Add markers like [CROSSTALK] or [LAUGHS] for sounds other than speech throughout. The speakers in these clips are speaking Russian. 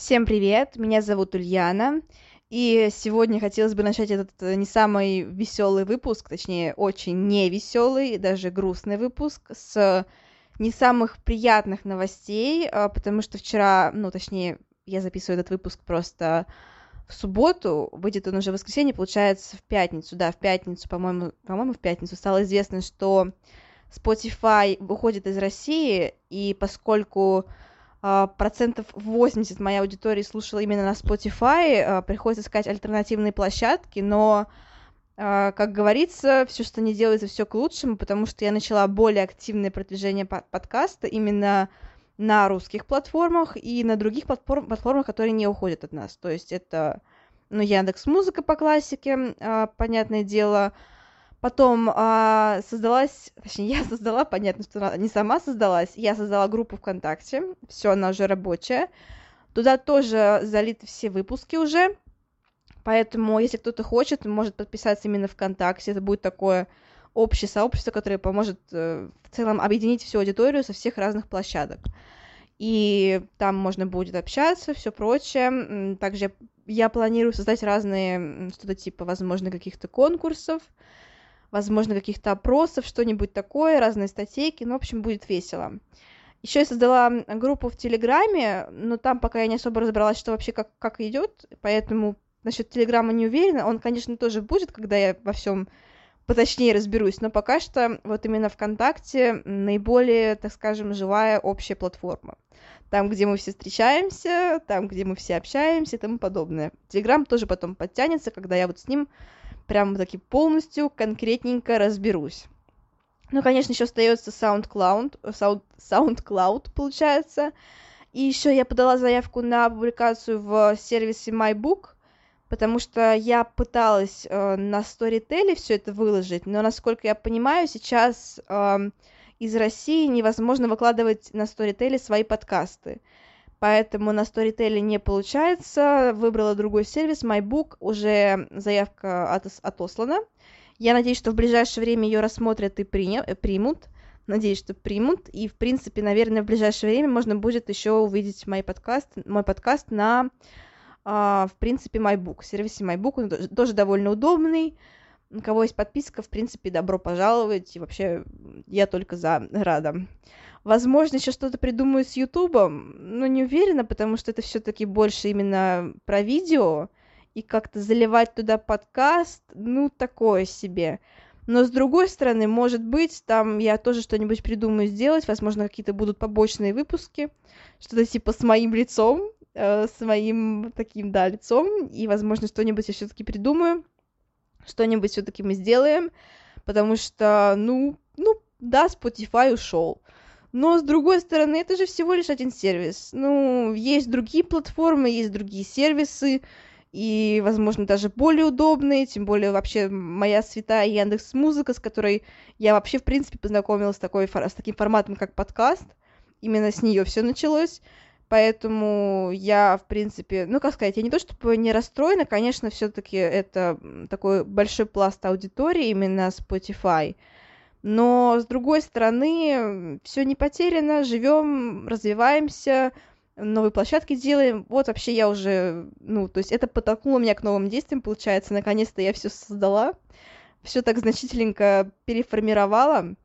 Всем привет, меня зовут Ульяна, и сегодня хотелось бы начать этот э, не самый веселый выпуск, точнее, очень не веселый, даже грустный выпуск с не самых приятных новостей, а, потому что вчера, ну, точнее, я записываю этот выпуск просто в субботу, выйдет он уже в воскресенье, получается, в пятницу, да, в пятницу, по-моему, по-моему, в пятницу. Стало известно, что Spotify выходит из России, и поскольку процентов 80 моей аудитории слушала именно на Spotify, а, приходится искать альтернативные площадки, но, а, как говорится, все, что не делается, все к лучшему, потому что я начала более активное продвижение подкаста именно на русских платформах и на других платформ, платформах, которые не уходят от нас. То есть это, ну, Яндекс Музыка по классике, понятное дело, Потом а, создалась, точнее, я [LAUGHS] создала, понятно, что не сама создалась, я создала группу ВКонтакте, все, она уже рабочая. Туда тоже залиты все выпуски уже, поэтому, если кто-то хочет, может подписаться именно ВКонтакте, это будет такое общее сообщество, которое поможет э, в целом объединить всю аудиторию со всех разных площадок. И там можно будет общаться, все прочее. Также я планирую создать разные, что-то типа, возможно, каких-то конкурсов, возможно, каких-то опросов, что-нибудь такое, разные статейки, ну, в общем, будет весело. Еще я создала группу в Телеграме, но там пока я не особо разобралась, что вообще как, как идет, поэтому насчет Телеграма не уверена. Он, конечно, тоже будет, когда я во всем поточнее разберусь, но пока что вот именно ВКонтакте наиболее, так скажем, живая общая платформа. Там, где мы все встречаемся, там, где мы все общаемся и тому подобное. Телеграм тоже потом подтянется, когда я вот с ним прям таки полностью конкретненько разберусь. Ну, конечно, еще остается SoundCloud, Sound, SoundCloud, получается. И еще я подала заявку на публикацию в сервисе MyBook, потому что я пыталась э, на Storytel все это выложить, но, насколько я понимаю, сейчас э, из России невозможно выкладывать на Storytel свои подкасты поэтому на Storytel не получается. Выбрала другой сервис, MyBook, уже заявка от, отослана. Я надеюсь, что в ближайшее время ее рассмотрят и э, примут. Надеюсь, что примут. И, в принципе, наверное, в ближайшее время можно будет еще увидеть мой подкаст, мой подкаст на, а, в принципе, MyBook. сервисе MyBook. Он тоже довольно удобный. У кого есть подписка, в принципе, добро пожаловать. И вообще, я только за, рада. Возможно, еще что-то придумаю с Ютубом, но не уверена, потому что это все-таки больше именно про видео, и как-то заливать туда подкаст, ну, такое себе. Но с другой стороны, может быть, там я тоже что-нибудь придумаю сделать, возможно, какие-то будут побочные выпуски, что-то типа с моим лицом, э, с моим таким, да, лицом, и, возможно, что-нибудь я все-таки придумаю, что-нибудь все-таки мы сделаем, потому что, ну, ну, да, Spotify ушел. Но, с другой стороны, это же всего лишь один сервис. Ну, есть другие платформы, есть другие сервисы, и, возможно, даже более удобные, тем более вообще моя святая Яндекс Музыка, с которой я вообще, в принципе, познакомилась с, такой, с таким форматом, как подкаст. Именно с нее все началось. Поэтому я, в принципе, ну, как сказать, я не то чтобы не расстроена, конечно, все-таки это такой большой пласт аудитории, именно Spotify. Но, с другой стороны, все не потеряно, живем, развиваемся, новые площадки делаем. Вот вообще я уже, ну, то есть это подтолкнуло меня к новым действиям, получается. Наконец-то я все создала, все так значительненько переформировала.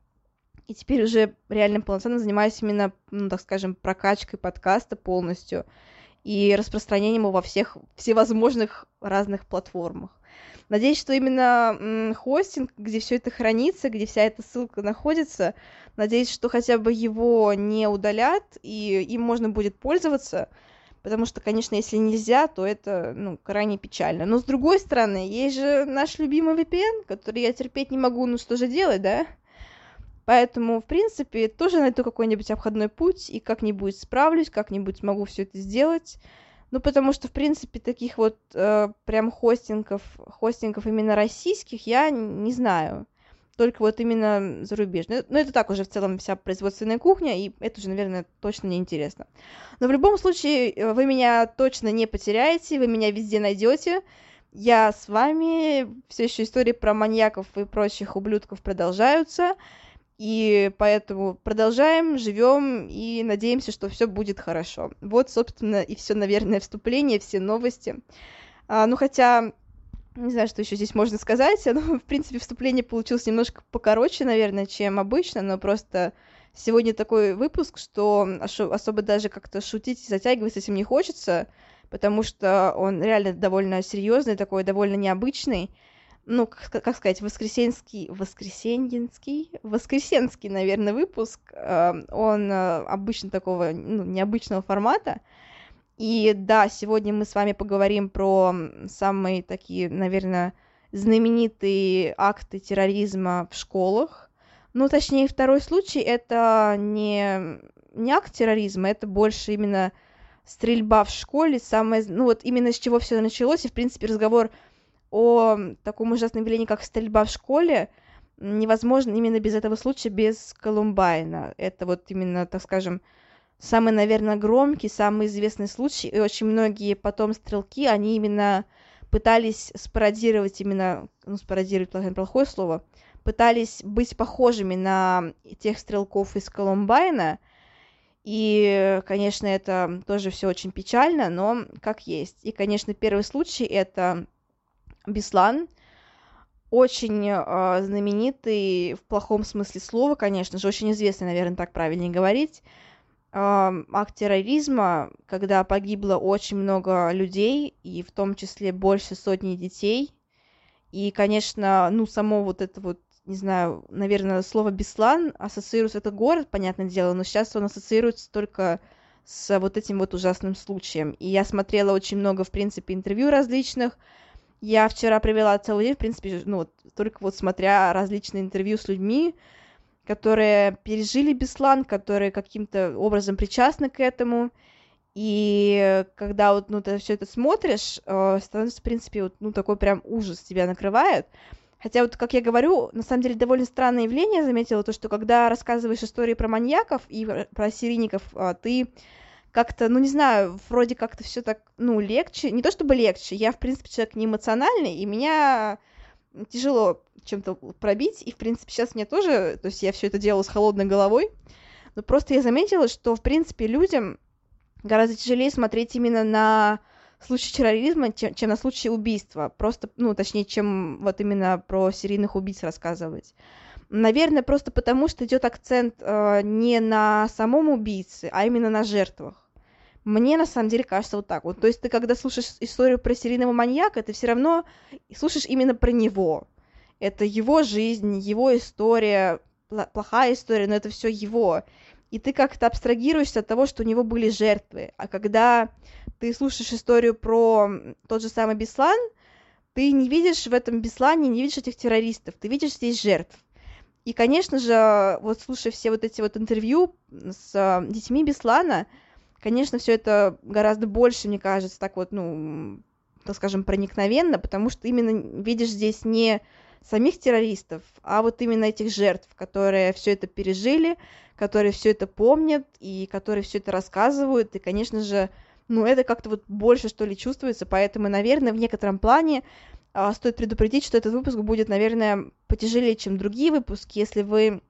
И теперь уже реально полноценно занимаюсь именно, ну, так скажем, прокачкой подкаста полностью и распространением его во всех всевозможных разных платформах. Надеюсь, что именно хостинг, где все это хранится, где вся эта ссылка находится, надеюсь, что хотя бы его не удалят, и им можно будет пользоваться, потому что, конечно, если нельзя, то это, ну, крайне печально. Но, с другой стороны, есть же наш любимый VPN, который я терпеть не могу, ну, что же делать, да? Поэтому, в принципе, тоже найду какой-нибудь обходной путь и как-нибудь справлюсь, как-нибудь смогу все это сделать. Ну, потому что, в принципе, таких вот э, прям хостингов, хостингов именно российских я не знаю. Только вот именно зарубежные. Но это так уже в целом вся производственная кухня, и это уже, наверное, точно не интересно. Но в любом случае, э, вы меня точно не потеряете, вы меня везде найдете. Я с вами. Все еще истории про маньяков и прочих ублюдков продолжаются. И поэтому продолжаем, живем и надеемся, что все будет хорошо. Вот, собственно, и все, наверное, вступление, все новости. А, ну, хотя, не знаю, что еще здесь можно сказать. [LAUGHS] Ну, в принципе, вступление получилось немножко покороче, наверное, чем обычно, но просто сегодня такой выпуск, что особо даже как-то шутить и затягивать с этим не хочется, потому что он реально довольно серьезный, такой довольно необычный ну, как, как сказать, воскресенский, воскресеньинский, воскресенский, наверное, выпуск. Эм, он э, обычно такого, ну, необычного формата. И да, сегодня мы с вами поговорим про самые такие, наверное, знаменитые акты терроризма в школах. Ну, точнее, второй случай это не, не акт терроризма, это больше именно стрельба в школе, самое, ну вот именно с чего все началось, и, в принципе, разговор о таком ужасном явлении, как стрельба в школе, невозможно именно без этого случая, без Колумбайна. Это вот именно, так скажем, самый, наверное, громкий, самый известный случай, и очень многие потом стрелки, они именно пытались спародировать именно, ну, спародировать плохое, плохое слово, пытались быть похожими на тех стрелков из Колумбайна, и, конечно, это тоже все очень печально, но как есть. И, конечно, первый случай это Беслан, очень э, знаменитый в плохом смысле слова, конечно же, очень известный, наверное, так правильнее говорить, э, акт терроризма, когда погибло очень много людей, и в том числе больше сотни детей. И, конечно, ну, само вот это вот, не знаю, наверное, слово Беслан ассоциируется этот город, понятное дело, но сейчас он ассоциируется только с вот этим вот ужасным случаем. И я смотрела очень много, в принципе, интервью различных, я вчера провела целый день, в принципе, ну, только вот смотря различные интервью с людьми, которые пережили Беслан, которые каким-то образом причастны к этому. И когда вот ну, ты все это смотришь, э, становится, в принципе, вот, ну, такой прям ужас тебя накрывает. Хотя вот, как я говорю, на самом деле довольно странное явление заметила, то, что когда рассказываешь истории про маньяков и про серийников, э, ты как-то, ну не знаю, вроде как-то все так, ну, легче. Не то чтобы легче, я, в принципе, человек не эмоциональный, и меня тяжело чем-то пробить, и, в принципе, сейчас мне тоже, то есть я все это делала с холодной головой, но просто я заметила, что, в принципе, людям гораздо тяжелее смотреть именно на случай терроризма, чем, чем на случай убийства. Просто, ну, точнее, чем вот именно про серийных убийц рассказывать. Наверное, просто потому, что идет акцент э, не на самом убийце, а именно на жертвах. Мне на самом деле кажется вот так вот. То есть ты когда слушаешь историю про серийного маньяка, ты все равно слушаешь именно про него. Это его жизнь, его история, плохая история, но это все его. И ты как-то абстрагируешься от того, что у него были жертвы. А когда ты слушаешь историю про тот же самый Беслан, ты не видишь в этом Беслане, не видишь этих террористов, ты видишь здесь жертв. И, конечно же, вот слушая все вот эти вот интервью с детьми Беслана, Конечно, все это гораздо больше, мне кажется, так вот, ну, так скажем, проникновенно, потому что именно видишь здесь не самих террористов, а вот именно этих жертв, которые все это пережили, которые все это помнят и которые все это рассказывают. И, конечно же, ну, это как-то вот больше, что ли, чувствуется, поэтому, наверное, в некотором плане а, стоит предупредить, что этот выпуск будет, наверное, потяжелее, чем другие выпуски, если вы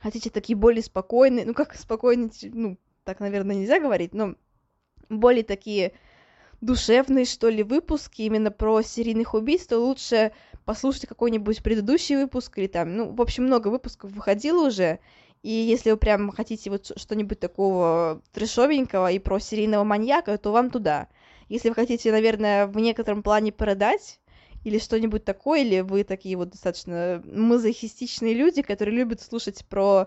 хотите такие более спокойные, ну, как спокойные, ну, так, наверное, нельзя говорить, но более такие душевные, что ли, выпуски именно про серийных убийств, то лучше послушать какой-нибудь предыдущий выпуск или там, ну, в общем, много выпусков выходило уже, и если вы прям хотите вот что-нибудь такого трешовенького и про серийного маньяка, то вам туда. Если вы хотите, наверное, в некотором плане продать или что-нибудь такое, или вы такие вот достаточно мазохистичные люди, которые любят слушать про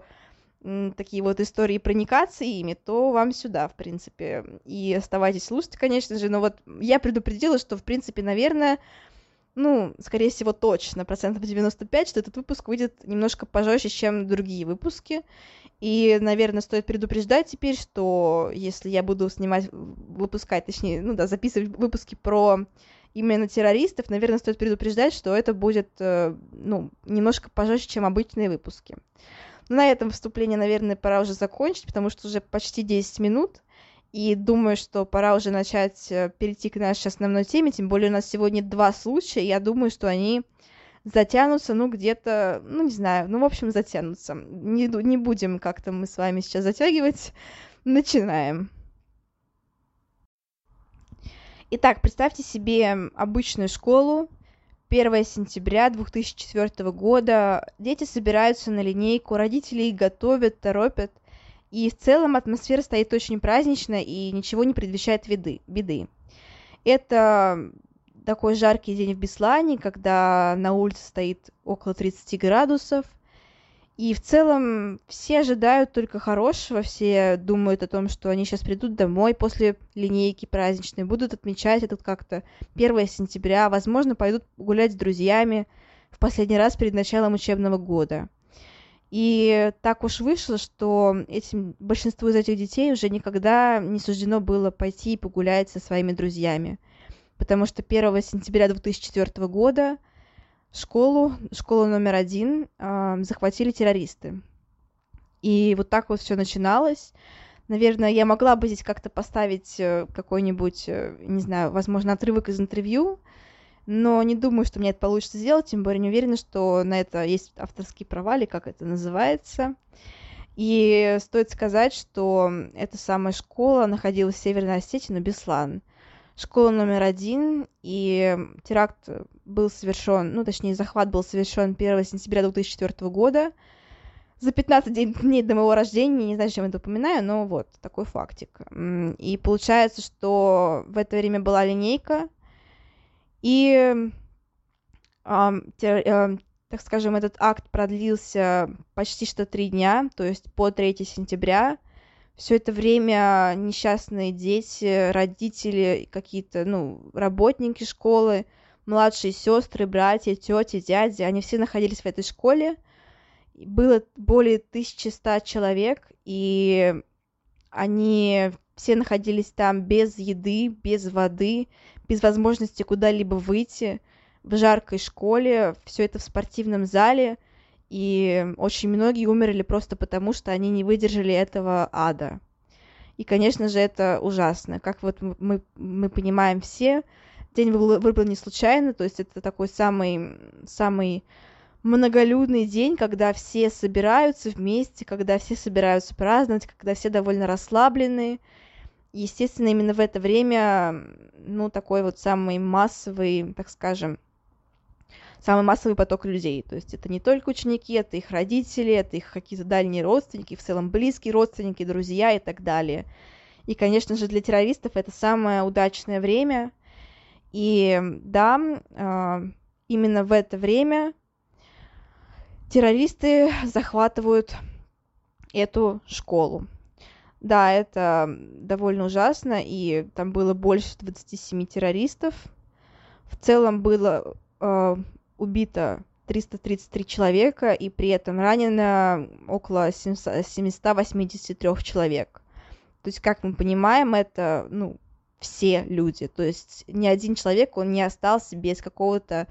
такие вот истории проникации ими, то вам сюда, в принципе. И оставайтесь слушать, конечно же. Но вот я предупредила, что, в принципе, наверное, ну, скорее всего, точно, процентов 95, что этот выпуск выйдет немножко пожестче, чем другие выпуски. И, наверное, стоит предупреждать теперь, что если я буду снимать, выпускать, точнее, ну да, записывать выпуски про именно террористов, наверное, стоит предупреждать, что это будет, э, ну, немножко пожестче, чем обычные выпуски. На этом вступление, наверное, пора уже закончить, потому что уже почти 10 минут. И думаю, что пора уже начать э, перейти к нашей основной теме, тем более у нас сегодня два случая, я думаю, что они затянутся, ну, где-то, ну, не знаю, ну, в общем, затянутся. Не, не будем как-то мы с вами сейчас затягивать. Начинаем. Итак, представьте себе обычную школу, 1 сентября 2004 года. Дети собираются на линейку, родители их готовят, торопят. И в целом атмосфера стоит очень праздничная и ничего не предвещает беды. беды. Это такой жаркий день в Беслане, когда на улице стоит около 30 градусов. И в целом все ожидают только хорошего, все думают о том, что они сейчас придут домой после линейки праздничной, будут отмечать этот как-то 1 сентября, возможно, пойдут гулять с друзьями в последний раз перед началом учебного года. И так уж вышло, что этим, большинству из этих детей уже никогда не суждено было пойти и погулять со своими друзьями. Потому что 1 сентября 2004 года школу, школу номер один, э, захватили террористы. И вот так вот все начиналось. Наверное, я могла бы здесь как-то поставить э, какой-нибудь, э, не знаю, возможно, отрывок из интервью, но не думаю, что мне это получится сделать, тем более не уверена, что на это есть авторские права, или как это называется. И стоит сказать, что эта самая школа находилась в Северной Осетии, на Беслан. Школа номер один, и теракт был совершен, ну, точнее, захват был совершен 1 сентября 2004 года, за 15 [LAUGHS] дней до моего рождения, не знаю, зачем это упоминаю, но вот, такой фактик. И получается, что в это время была линейка, и, э, те, э, так скажем, этот акт продлился почти что три дня, то есть по 3 сентября. Все это время несчастные дети, родители, какие-то, ну, работники школы, младшие сестры, братья, тети, дяди, они все находились в этой школе. Было более 1100 человек, и они все находились там без еды, без воды, без возможности куда-либо выйти, в жаркой школе, все это в спортивном зале, и очень многие умерли просто потому, что они не выдержали этого ада. И, конечно же, это ужасно. Как вот мы, мы понимаем все, день был выбран не случайно, то есть это такой самый, самый многолюдный день, когда все собираются вместе, когда все собираются праздновать, когда все довольно расслабленные, естественно, именно в это время, ну, такой вот самый массовый, так скажем, самый массовый поток людей. То есть это не только ученики, это их родители, это их какие-то дальние родственники, в целом близкие родственники, друзья и так далее. И, конечно же, для террористов это самое удачное время. И да, а, именно в это время террористы [LAUGHS] захватывают эту школу. Да, это довольно ужасно, и там было больше 27 террористов. В целом было э, убито 333 человека, и при этом ранено около 783 человек. То есть, как мы понимаем, это, ну, все люди. То есть ни один человек, он не остался без какого-то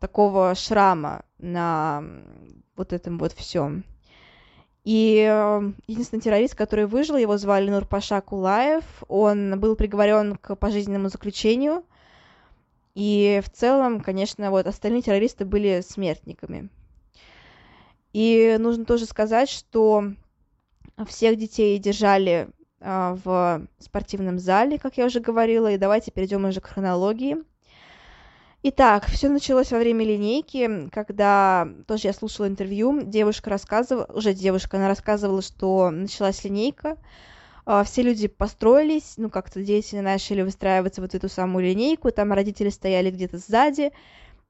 такого шрама на вот этом вот всем. И э, единственный террорист, который выжил, его звали Нурпаша Кулаев. Он был приговорен к пожизненному заключению. И в целом, конечно, вот остальные террористы были смертниками. И нужно тоже сказать, что всех детей держали в спортивном зале, как я уже говорила. И давайте перейдем уже к хронологии. Итак, все началось во время линейки, когда тоже я слушала интервью, девушка рассказывала, уже девушка, она рассказывала, что началась линейка, а, все люди построились, ну, как-то дети начали выстраиваться вот эту самую линейку, там родители стояли где-то сзади,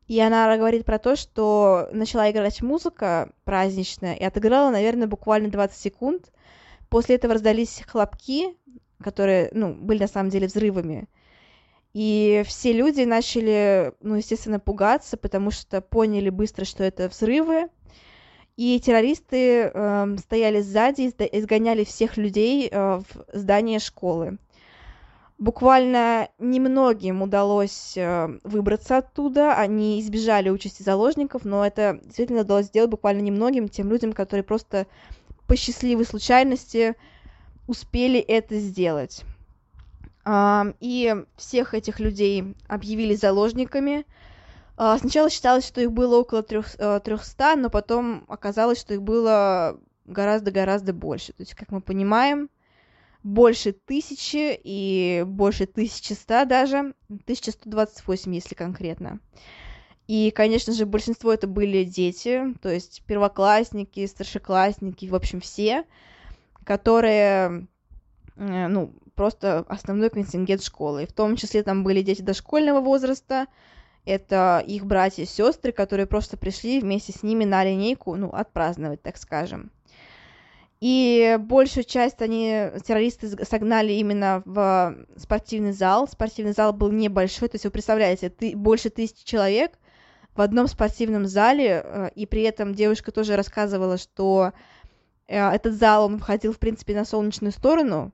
и она говорит про то, что начала играть музыка праздничная, и отыграла, наверное, буквально 20 секунд. После этого раздались хлопки, которые, ну, были на самом деле взрывами. И все люди начали, ну, естественно, пугаться, потому что поняли быстро, что это взрывы. И террористы э, стояли сзади, изгоняли всех людей э, в здание школы. Буквально немногим удалось э, выбраться оттуда, они избежали участи заложников, но это действительно удалось сделать буквально немногим, тем людям, которые просто по счастливой случайности успели это сделать. И всех этих людей объявили заложниками. А, сначала считалось, что их было около 300, э, но потом оказалось, что их было гораздо-гораздо больше. То есть, как мы понимаем, больше тысячи и больше тысячи ста даже, 1128, если конкретно. И, конечно же, большинство это были дети, то есть первоклассники, старшеклассники, в общем, все, которые, э, ну, просто основной контингент школы. И в том числе там были дети дошкольного возраста, это их братья и сестры, которые просто пришли вместе с ними на линейку, ну, отпраздновать, так скажем. И большую часть они, террористы, согнали именно в спортивный зал. Спортивный зал был небольшой, то есть вы представляете, ты, больше тысячи человек в одном спортивном зале, э, и при этом девушка тоже рассказывала, что э, этот зал, он входил, в принципе, на солнечную сторону,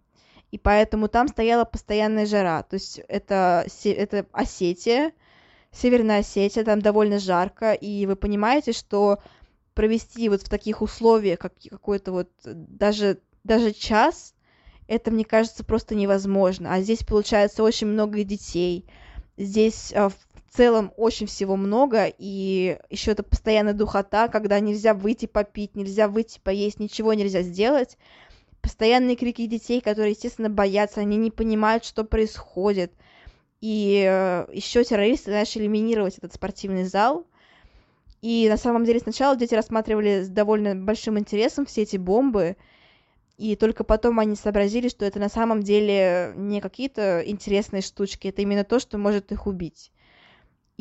и поэтому там стояла постоянная жара. То есть это, это Осетия, Северная Осетия, там довольно жарко, и вы понимаете, что провести вот в таких условиях, как какой-то вот даже, даже час, это, мне кажется, просто невозможно. А здесь, получается, очень много детей. Здесь а, в целом очень всего много, и еще это постоянная духота, когда нельзя выйти попить, нельзя выйти поесть, ничего нельзя сделать. Постоянные крики детей, которые, естественно, боятся, они не понимают, что происходит. И э, еще террористы начали минировать этот спортивный зал, и на самом деле сначала дети рассматривали с довольно большим интересом все эти бомбы, и только потом они сообразили, что это на самом деле не какие-то интересные штучки, это именно то, что может их убить.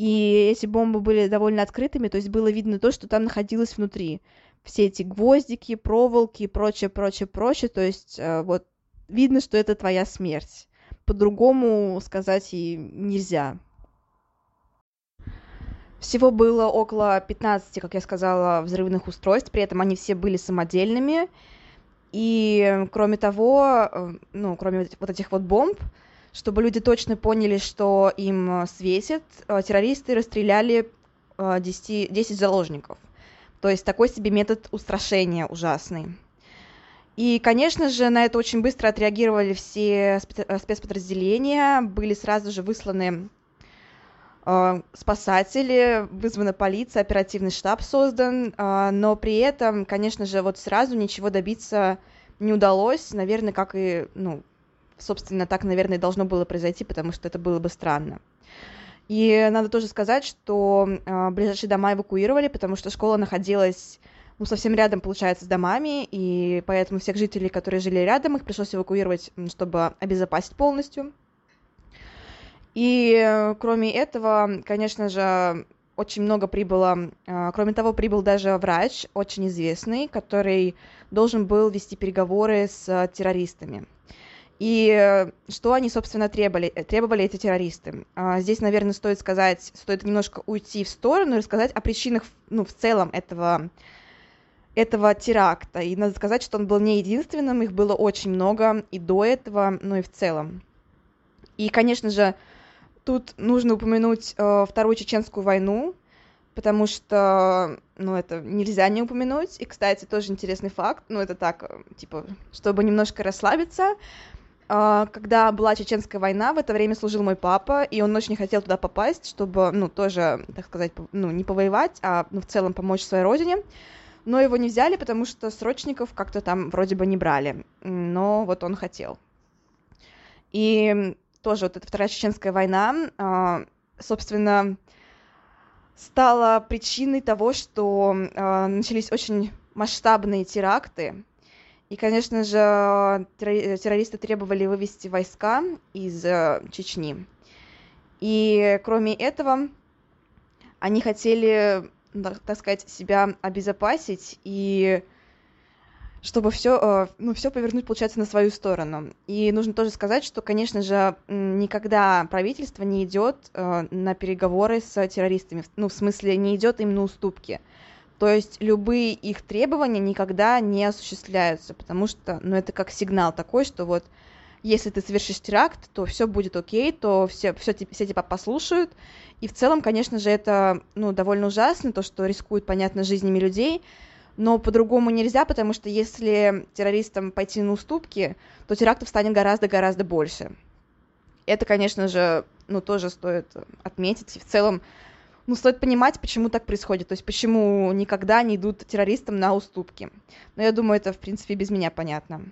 И эти бомбы были довольно открытыми, то есть было видно то, что там находилось внутри. Все эти гвоздики, проволоки и прочее, прочее, прочее. То есть э, вот видно, что это твоя смерть. По-другому сказать и нельзя. Всего было около 15, как я сказала, взрывных устройств, при этом они все были самодельными. И кроме того, э, ну, кроме вот этих вот бомб, чтобы люди точно поняли, что им светит, э, террористы расстреляли 10, э, 10 заложников. То есть такой себе метод устрашения ужасный. И, конечно же, на это очень быстро отреагировали все спецподразделения, были сразу же высланы спасатели, вызвана полиция, оперативный штаб создан, но при этом, конечно же, вот сразу ничего добиться не удалось, наверное, как и, ну, собственно, так, наверное, должно было произойти, потому что это было бы странно. И надо тоже сказать, что э, ближайшие дома эвакуировали, потому что школа находилась, ну, совсем рядом, получается, с домами, и поэтому всех жителей, которые жили рядом, их пришлось эвакуировать, чтобы обезопасить полностью. И э, кроме этого, конечно же, очень много прибыло, э, кроме того, прибыл даже врач, очень известный, который должен был вести переговоры с террористами. И э, что они, собственно, требовали, требовали эти террористы? А, здесь, наверное, стоит сказать, стоит немножко уйти в сторону и рассказать о причинах, ну, в целом этого, этого теракта. И надо сказать, что он был не единственным, их было очень много и до этого, ну и в целом. И, конечно же, Тут нужно упомянуть э, Вторую Чеченскую войну, потому что, ну, это нельзя не упомянуть. И, кстати, тоже интересный факт, ну, это так, э, типа, чтобы немножко расслабиться. Э, когда была Чеченская война, в это время служил мой папа, и он очень хотел туда попасть, чтобы, ну, тоже, так сказать, ну, не повоевать, а, ну, в целом помочь своей родине. Но его не взяли, потому что срочников как-то там вроде бы не брали. Но вот он хотел. И тоже вот эта Вторая Чеченская война, а, собственно, стала причиной того, что а, начались очень масштабные теракты. И, конечно же, террористы требовали вывести войска из э, Чечни. И кроме этого, они хотели, так сказать, себя обезопасить и чтобы все, э, ну, все повернуть, получается, на свою сторону. И нужно тоже сказать, что, конечно же, никогда правительство не идет э, на переговоры с террористами, ну, в смысле, не идет им на уступки. То есть любые их требования никогда не осуществляются, потому что, ну, это как сигнал такой, что вот если ты совершишь теракт, то все будет окей, то все, все, все тебя послушают. И в целом, конечно же, это ну, довольно ужасно, то, что рискуют, понятно, жизнями людей, но по-другому нельзя, потому что если террористам пойти на уступки, то терактов станет гораздо-гораздо больше. Это, конечно же, ну, тоже стоит отметить. В целом, ну, стоит понимать, почему так происходит, то есть почему никогда не идут террористам на уступки. Но я думаю, это, в принципе, без меня понятно.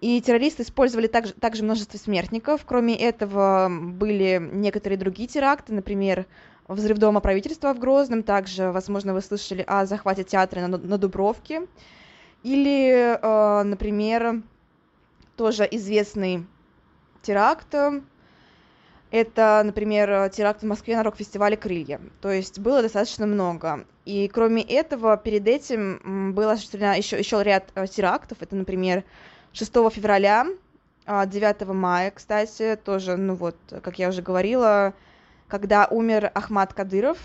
И террористы использовали также, также множество смертников. Кроме этого, были некоторые другие теракты, например, взрыв дома правительства в Грозном, также, возможно, вы слышали о захвате театра на, на Дубровке, или, э, например, тоже известный теракт, это, например, теракт в Москве на рок-фестивале «Крылья». То есть было достаточно много. И кроме этого, перед этим было осуществлено еще, еще ряд э, терактов. Это, например, 6 февраля, 9 а, мая, кстати, тоже, ну вот, как я уже говорила, когда умер Ахмад Кадыров,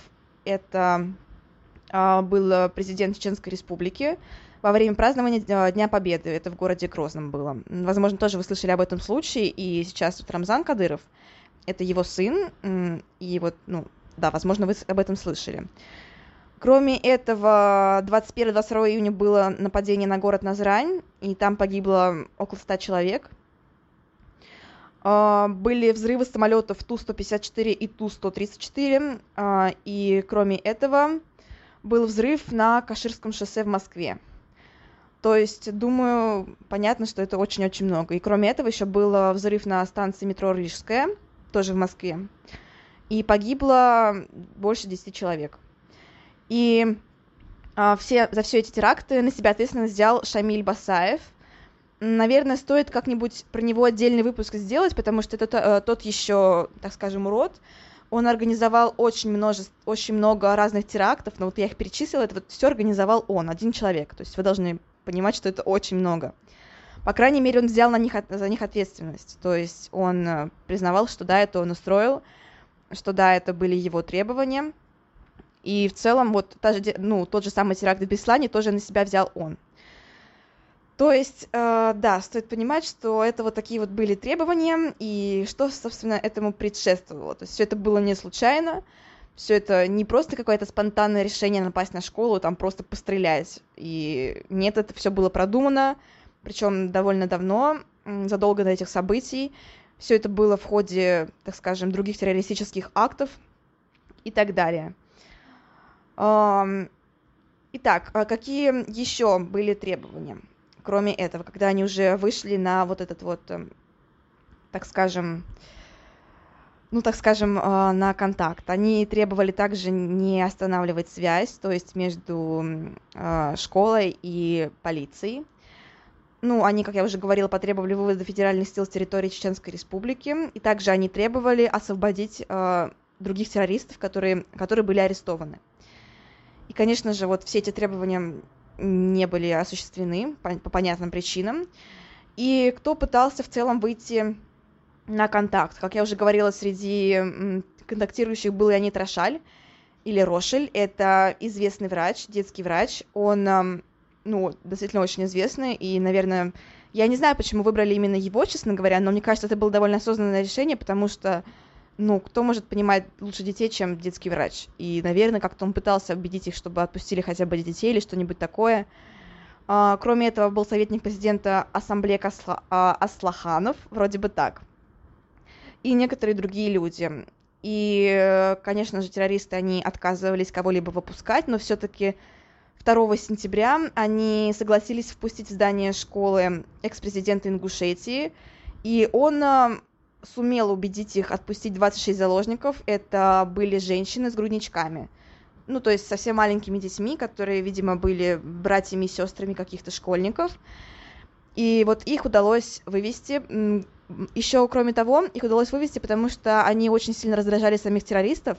это а, был президент Чеченской Республики, во время празднования Дня Победы, это в городе Грозном было. Возможно, тоже вы слышали об этом случае, и сейчас вот Рамзан Кадыров, это его сын, и вот, ну, да, возможно, вы об этом слышали. Кроме этого, 21-22 июня было нападение на город Назрань, и там погибло около 100 человек. А, были взрывы самолетов Ту-154 и Ту-134, а, и кроме этого был взрыв на Каширском шоссе в Москве. То есть, думаю, понятно, что это очень-очень много. И кроме этого еще был взрыв на станции метро Рижская, тоже в Москве. И погибло больше 10 человек. И а, все, за все эти теракты на себя ответственность взял Шамиль Басаев – наверное, стоит как-нибудь про него отдельный выпуск сделать, потому что это э, тот еще, так скажем, урод. Он организовал очень, множество, очень много разных терактов, но вот я их перечислила, это вот все организовал он, один человек. То есть вы должны понимать, что это очень много. По крайней мере, он взял на них, за них ответственность. То есть он э, признавал, что да, это он устроил, что да, это были его требования. И в целом вот та же, ну, тот же самый теракт в Беслане тоже на себя взял он. То есть, э, да, стоит понимать, что это вот такие вот были требования, и что, собственно, этому предшествовало. То есть все это было не случайно, все это не просто какое-то спонтанное решение напасть на школу, там просто пострелять. И нет, это все было продумано, причем довольно давно, задолго до этих событий. Все это было в ходе, так скажем, других террористических актов и так далее. Итак, а какие еще были требования? кроме этого, когда они уже вышли на вот этот вот, эм, так скажем, ну, так скажем, э, на контакт. Они требовали также не останавливать связь, то есть между э, школой и полицией. Ну, они, как я уже говорила, потребовали вывода федеральных сил с территории Чеченской Республики, и также они требовали освободить э, других террористов, которые, которые были арестованы. И, конечно же, вот все эти требования не были осуществлены по, по понятным причинам. И кто пытался в целом выйти на контакт? Как я уже говорила, среди контактирующих был Леонид Рошаль, или Рошель, это известный врач, детский врач, он, ну, действительно очень известный, и, наверное, я не знаю, почему выбрали именно его, честно говоря, но мне кажется, это было довольно осознанное решение, потому что ну, кто может понимать лучше детей, чем детский врач? И, наверное, как-то он пытался убедить их, чтобы отпустили хотя бы детей или что-нибудь такое. А, кроме этого, был советник президента Ассамблеи Асла... а, Аслаханов, вроде бы так. И некоторые другие люди. И, конечно же, террористы, они отказывались кого-либо выпускать, но все-таки 2 сентября они согласились впустить в здание школы экс-президента Ингушетии, и он сумела убедить их отпустить 26 заложников. Это были женщины с грудничками. Ну, то есть совсем маленькими детьми, которые, видимо, были братьями и сестрами каких-то школьников. И вот их удалось вывести. Еще, кроме того, их удалось вывести, потому что они очень сильно раздражали самих террористов,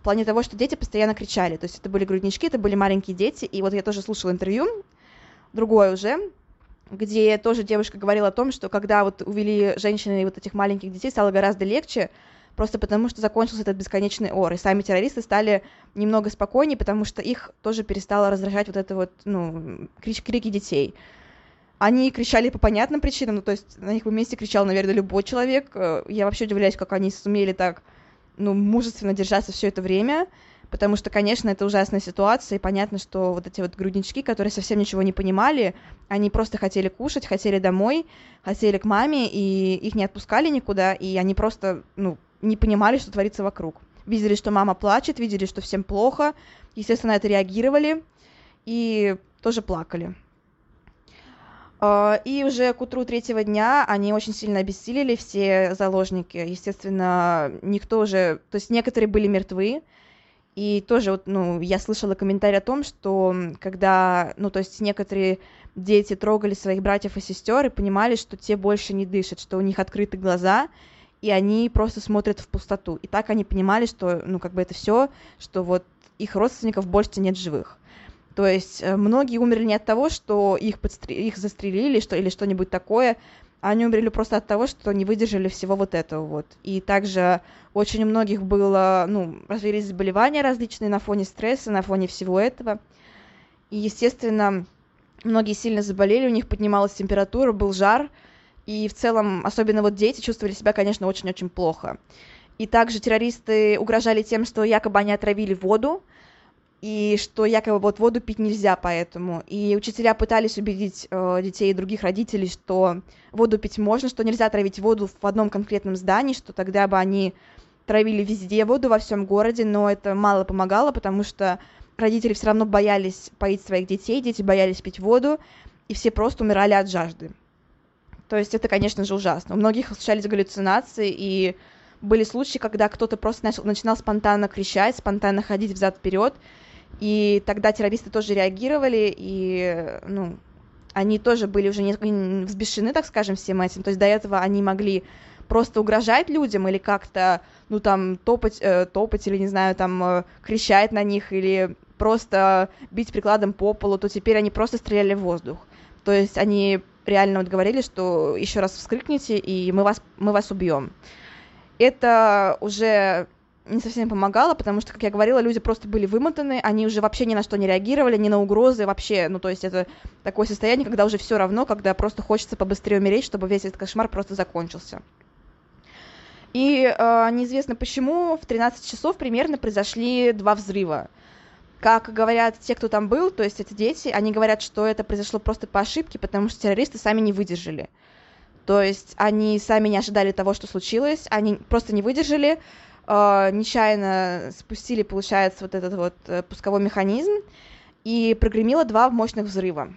в плане того, что дети постоянно кричали. То есть это были груднички, это были маленькие дети. И вот я тоже слушала интервью, другое уже, где тоже девушка говорила о том, что когда вот увели женщины вот этих маленьких детей, стало гораздо легче, просто потому что закончился этот бесконечный ор, и сами террористы стали немного спокойнее, потому что их тоже перестало раздражать вот это вот, ну, крик, крики детей. Они кричали по понятным причинам, ну, то есть на них вместе кричал, наверное, любой человек. Э, я вообще удивляюсь, как они сумели так, ну, мужественно держаться все это время, потому что, конечно, это ужасная ситуация, и понятно, что вот эти вот груднички, которые совсем ничего не понимали, они просто хотели кушать, хотели домой, хотели к маме, и их не отпускали никуда, и они просто, ну, не понимали, что творится вокруг. Видели, что мама плачет, видели, что всем плохо, естественно, на это реагировали и тоже плакали. А, и уже к утру третьего дня они очень сильно обессилели, все заложники. Естественно, никто уже... То есть некоторые были мертвы, и тоже вот, ну, я слышала комментарий о том, что когда, ну, то есть некоторые дети трогали своих братьев и сестер и понимали, что те больше не дышат, что у них открыты глаза, и они просто смотрят в пустоту. И так они понимали, что, ну, как бы это все, что вот их родственников больше нет живых. То есть э, многие умерли не от того, что их, подстр... их застрелили что... или что-нибудь такое, они умерли просто от того, что не выдержали всего вот этого вот. И также очень у многих было, ну, развились заболевания различные на фоне стресса, на фоне всего этого. И, естественно, многие сильно заболели, у них поднималась температура, был жар, и в целом, особенно вот дети, чувствовали себя, конечно, очень-очень плохо. И также террористы угрожали тем, что якобы они отравили воду, и что якобы вот воду пить нельзя поэтому. И учителя пытались убедить э, детей и других родителей, что воду пить можно, что нельзя травить воду в одном конкретном здании, что тогда бы они травили везде воду во всем городе, но это мало помогало, потому что родители все равно боялись поить своих детей, дети боялись пить воду, и все просто умирали от жажды. То есть это, конечно же, ужасно. У многих случались галлюцинации, и были случаи, когда кто-то просто начал, начинал спонтанно кричать, спонтанно ходить взад-вперед, и тогда террористы тоже реагировали, и, ну, они тоже были уже не взбешены, так скажем, всем этим. То есть до этого они могли просто угрожать людям или как-то, ну, там, топать, э, топать или, не знаю, там, э, кричать на них или просто бить прикладом по полу, то теперь они просто стреляли в воздух. То есть они реально вот говорили, что еще раз вскрикните, и мы вас, мы вас убьем. Это уже не совсем помогало, потому что, как я говорила, люди просто были вымотаны, они уже вообще ни на что не реагировали, ни на угрозы вообще, ну, то есть это такое состояние, когда уже все равно, когда просто хочется побыстрее умереть, чтобы весь этот кошмар просто закончился. И э, неизвестно почему в 13 часов примерно произошли два взрыва. Как говорят те, кто там был, то есть эти дети, они говорят, что это произошло просто по ошибке, потому что террористы сами не выдержали. То есть они сами не ожидали того, что случилось, они просто не выдержали, э, нечаянно спустили, получается, вот этот вот э, пусковой механизм, и прогремело два мощных взрыва.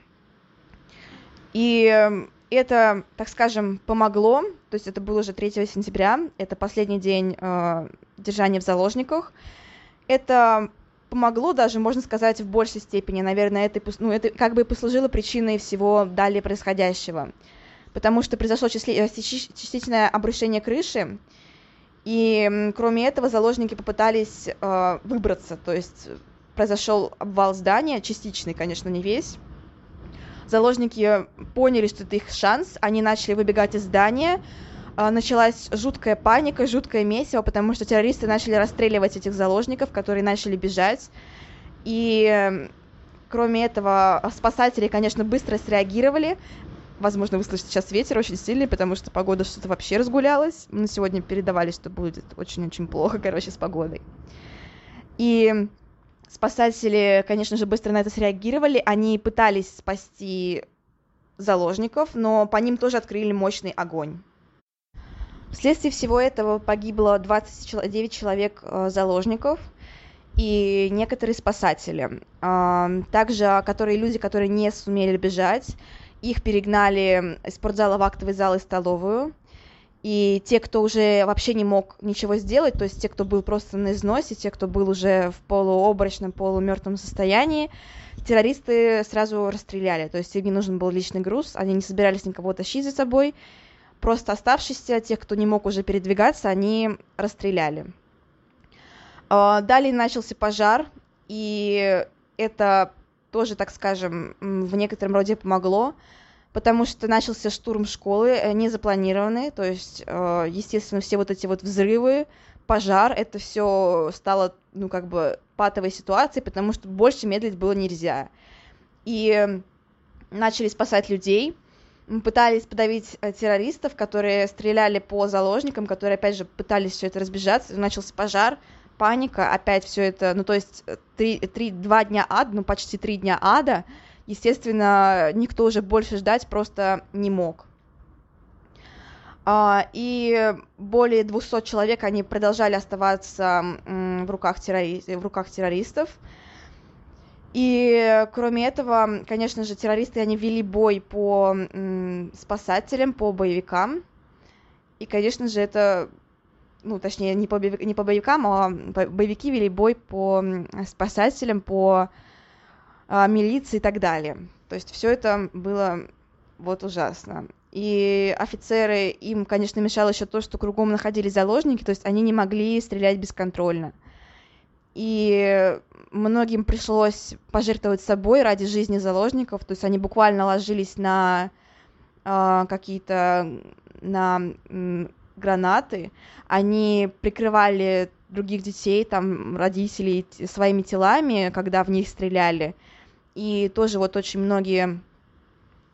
И это, так скажем, помогло, то есть это было уже 3 сентября, это последний день э, держания в заложниках. Это помогло даже, можно сказать, в большей степени, наверное, это, ну, это как бы послужило причиной всего далее происходящего. Потому что произошло э, частичное обрушение крыши, и кроме этого заложники попытались э, выбраться, то есть произошел обвал здания, частичный, конечно, не весь. Заложники поняли, что это их шанс, они начали выбегать из здания, а, началась жуткая паника, жуткое месиво, потому что террористы начали расстреливать этих заложников, которые начали бежать. И кроме этого, спасатели, конечно, быстро среагировали. Возможно, вы слышите сейчас ветер очень сильный, потому что погода что-то вообще разгулялась. Мы сегодня передавали, что будет очень-очень плохо, короче, с погодой. И спасатели, конечно же, быстро на это среагировали. Они пытались спасти заложников, но по ним тоже открыли мощный огонь. Вследствие всего этого погибло 29 человек э, заложников и некоторые спасатели. Также которые люди, которые не сумели бежать, их перегнали из спортзала в актовый зал и столовую. И те, кто уже вообще не мог ничего сделать, то есть те, кто был просто на износе, те, кто был уже в полуобрачном, полумертвом состоянии, террористы сразу расстреляли. То есть им не нужен был личный груз, они не собирались никого тащить за собой, просто оставшиеся, тех, кто не мог уже передвигаться, они расстреляли. А, далее начался пожар, и это тоже, так скажем, в некотором роде помогло, потому что начался штурм школы, э, не запланированный, то есть, э, естественно, все вот эти вот взрывы, пожар, это все стало, ну, как бы патовой ситуацией, потому что больше медлить было нельзя. И начали спасать людей, пытались подавить э, террористов, которые стреляли по заложникам, которые, опять же, пытались все это разбежаться, начался пожар, паника, опять все это, ну, то есть, три, три, два дня ада, ну, почти три дня ада, естественно, никто уже больше ждать просто не мог. А, и более 200 человек, они продолжали оставаться в руках, террори... в руках террористов. И кроме этого, конечно же, террористы, они вели бой по спасателям, по боевикам. И, конечно же, это, ну, точнее, не по, не по боевикам, а боевики вели бой по спасателям, по а, милиции и так далее. То есть все это было вот ужасно. И офицеры, им, конечно, мешало еще то, что кругом находились заложники, то есть они не могли стрелять бесконтрольно. И многим пришлось пожертвовать собой ради жизни заложников, то есть они буквально ложились на э, какие-то на гранаты, они прикрывали других детей, там, родителей своими телами, когда в них стреляли, и тоже вот очень многие,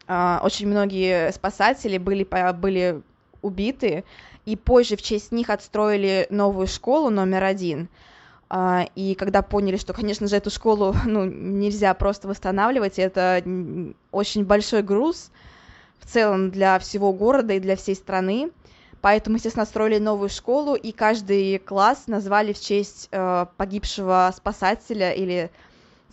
uh, очень многие спасатели были, были убиты, и позже в честь них отстроили новую школу номер один. Uh, и когда поняли, что, конечно же, эту школу [LAUGHS] ну, нельзя просто восстанавливать, это очень большой груз в целом для всего города и для всей страны, Поэтому, естественно, строили новую школу, и каждый класс назвали в честь э, погибшего спасателя или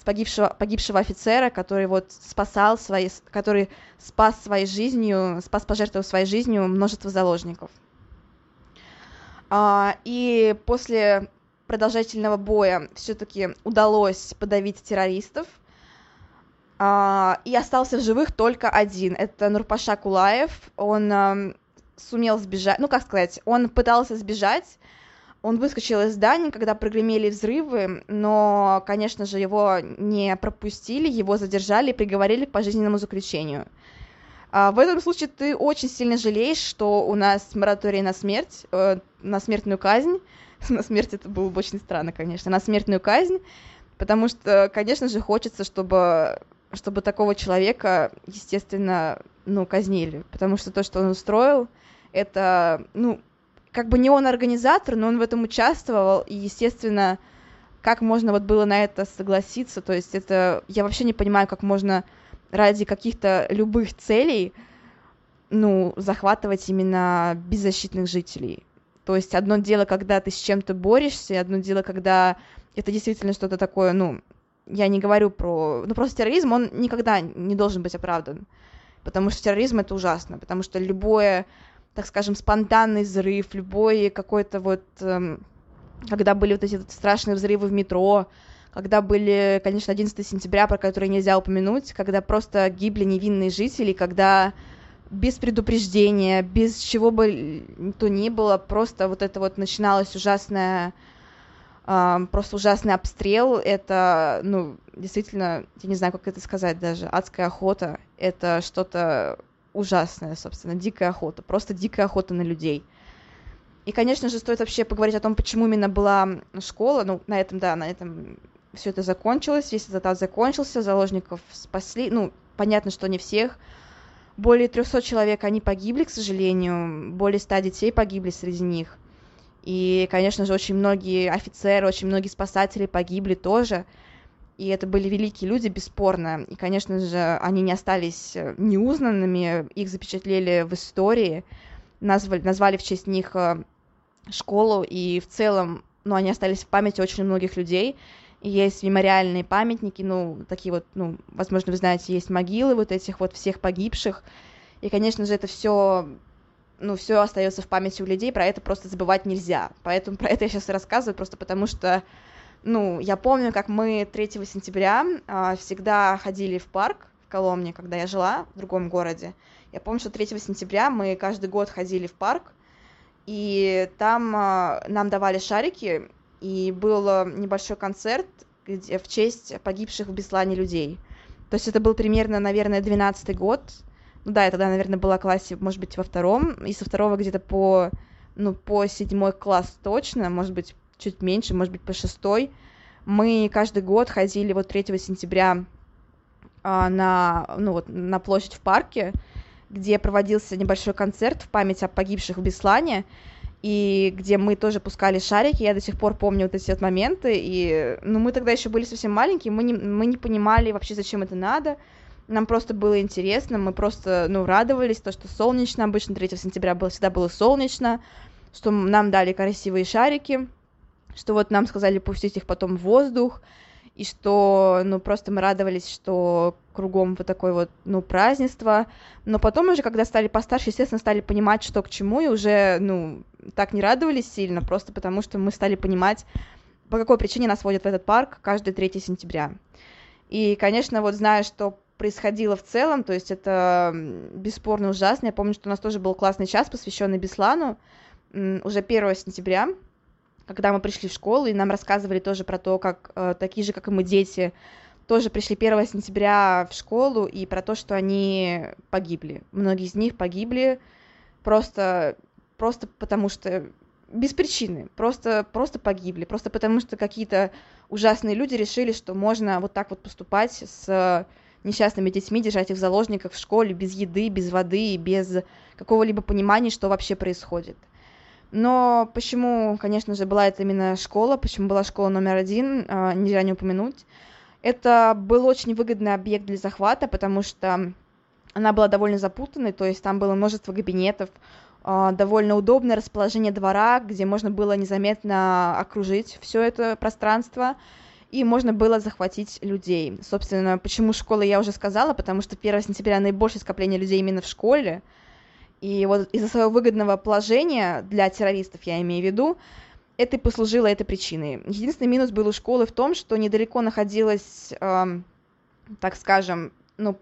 погибшего, погибшего офицера, который вот спасал свои, который спас своей жизнью, спас, пожертвовал своей жизнью множество заложников. А, и после продолжительного боя все-таки удалось подавить террористов, а, и остался в живых только один. Это Нурпаша Кулаев. Он сумел сбежать, ну как сказать, он пытался сбежать, он выскочил из здания, когда прогремели взрывы, но, конечно же, его не пропустили, его задержали и приговорили к пожизненному заключению. А в этом случае ты очень сильно жалеешь, что у нас мораторий на смерть, э, на смертную казнь. [LAUGHS] на смерть это было бы очень странно, конечно, на смертную казнь, потому что, конечно же, хочется, чтобы, чтобы такого человека, естественно, ну, казнили, потому что то, что он устроил, это, ну, как бы не он организатор, но он в этом участвовал, и, естественно, как можно вот было на это согласиться, то есть это, я вообще не понимаю, как можно ради каких-то любых целей, ну, захватывать именно беззащитных жителей. То есть одно дело, когда ты с чем-то борешься, и одно дело, когда это действительно что-то такое, ну, я не говорю про... Ну, просто терроризм, он никогда не должен быть оправдан. Потому что терроризм — это ужасно. Потому что любое так скажем, спонтанный взрыв, любой какой-то вот, эм, когда были вот эти вот страшные взрывы в метро, когда были, конечно, 11 сентября, про который нельзя упомянуть, когда просто гибли невинные жители, когда без предупреждения, без чего бы то ни было, просто вот это вот начиналось ужасное, э, просто ужасный обстрел, это, ну, действительно, я не знаю, как это сказать даже, адская охота, это что-то ужасная, собственно, дикая охота, просто дикая охота на людей. И, конечно же, стоит вообще поговорить о том, почему именно была школа. Ну, на этом, да, на этом все это закончилось, весь этот ад закончился, заложников спасли. Ну, понятно, что не всех. Более 300 человек, они погибли, к сожалению. Более 100 детей погибли среди них. И, конечно же, очень многие офицеры, очень многие спасатели погибли тоже и это были великие люди, бесспорно. И, конечно же, они не остались э, неузнанными, их запечатлели в истории, назвали, назвали в честь них э, школу, и в целом, ну, они остались в памяти очень многих людей. Есть мемориальные памятники, ну, такие вот, ну, возможно, вы знаете, есть могилы вот этих вот всех погибших. И, конечно же, это все ну, все остается в памяти у людей, про это просто забывать нельзя. Поэтому про это я сейчас рассказываю, просто потому что ну, я помню, как мы 3 сентября э, всегда ходили в парк в Коломне, когда я жила в другом городе. Я помню, что 3 сентября мы каждый год ходили в парк, и там э, нам давали шарики, и был небольшой концерт где, в честь погибших в Беслане людей. То есть это был примерно, наверное, 12 год, ну да, я тогда, наверное, была в классе, может быть, во втором, и со второго где-то по, ну, по седьмой класс точно, может быть, чуть меньше, может быть, по шестой, мы каждый год ходили вот 3 сентября а, на, ну, вот, на площадь в парке, где проводился небольшой концерт в память о погибших в Беслане, и где мы тоже пускали шарики, я до сих пор помню вот эти вот моменты, и, ну, мы тогда еще были совсем маленькие, мы не, мы не понимали вообще, зачем это надо, нам просто было интересно, мы просто, ну, радовались, то, что солнечно, обычно 3 сентября было, всегда было солнечно, что нам дали красивые шарики, что вот нам сказали пустить их потом в воздух, и что, ну, просто мы радовались, что кругом вот такое вот, ну, празднество, но потом уже, когда стали постарше, естественно, стали понимать, что к чему, и уже, ну, так не радовались сильно, просто потому что мы стали понимать, по какой причине нас водят в этот парк каждый 3 сентября. И, конечно, вот зная, что происходило в целом, то есть это бесспорно ужасно. Я помню, что у нас тоже был классный час, посвященный Беслану, уже 1 сентября, когда мы пришли в школу, и нам рассказывали тоже про то, как э, такие же, как и мы, дети, тоже пришли 1 сентября в школу, и про то, что они погибли. Многие из них погибли просто, просто потому что без причины, просто, просто погибли, просто потому что какие-то ужасные люди решили, что можно вот так вот поступать с несчастными детьми, держать их в заложниках в школе без еды, без воды без какого-либо понимания, что вообще происходит. Но почему, конечно же, была это именно школа, почему была школа номер один, а, нельзя не упомянуть. Это был очень выгодный объект для захвата, потому что она была довольно запутанной, то есть там было множество кабинетов, а, довольно удобное расположение двора, где можно было незаметно окружить все это пространство и можно было захватить людей. Собственно, почему школа я уже сказала, потому что 1 сентября наибольшее скопление людей именно в школе, и вот из-за своего выгодного положения для террористов, я имею в виду, это и послужило этой причиной. Единственный минус был у школы в том, что недалеко находилось, э, так скажем, ну,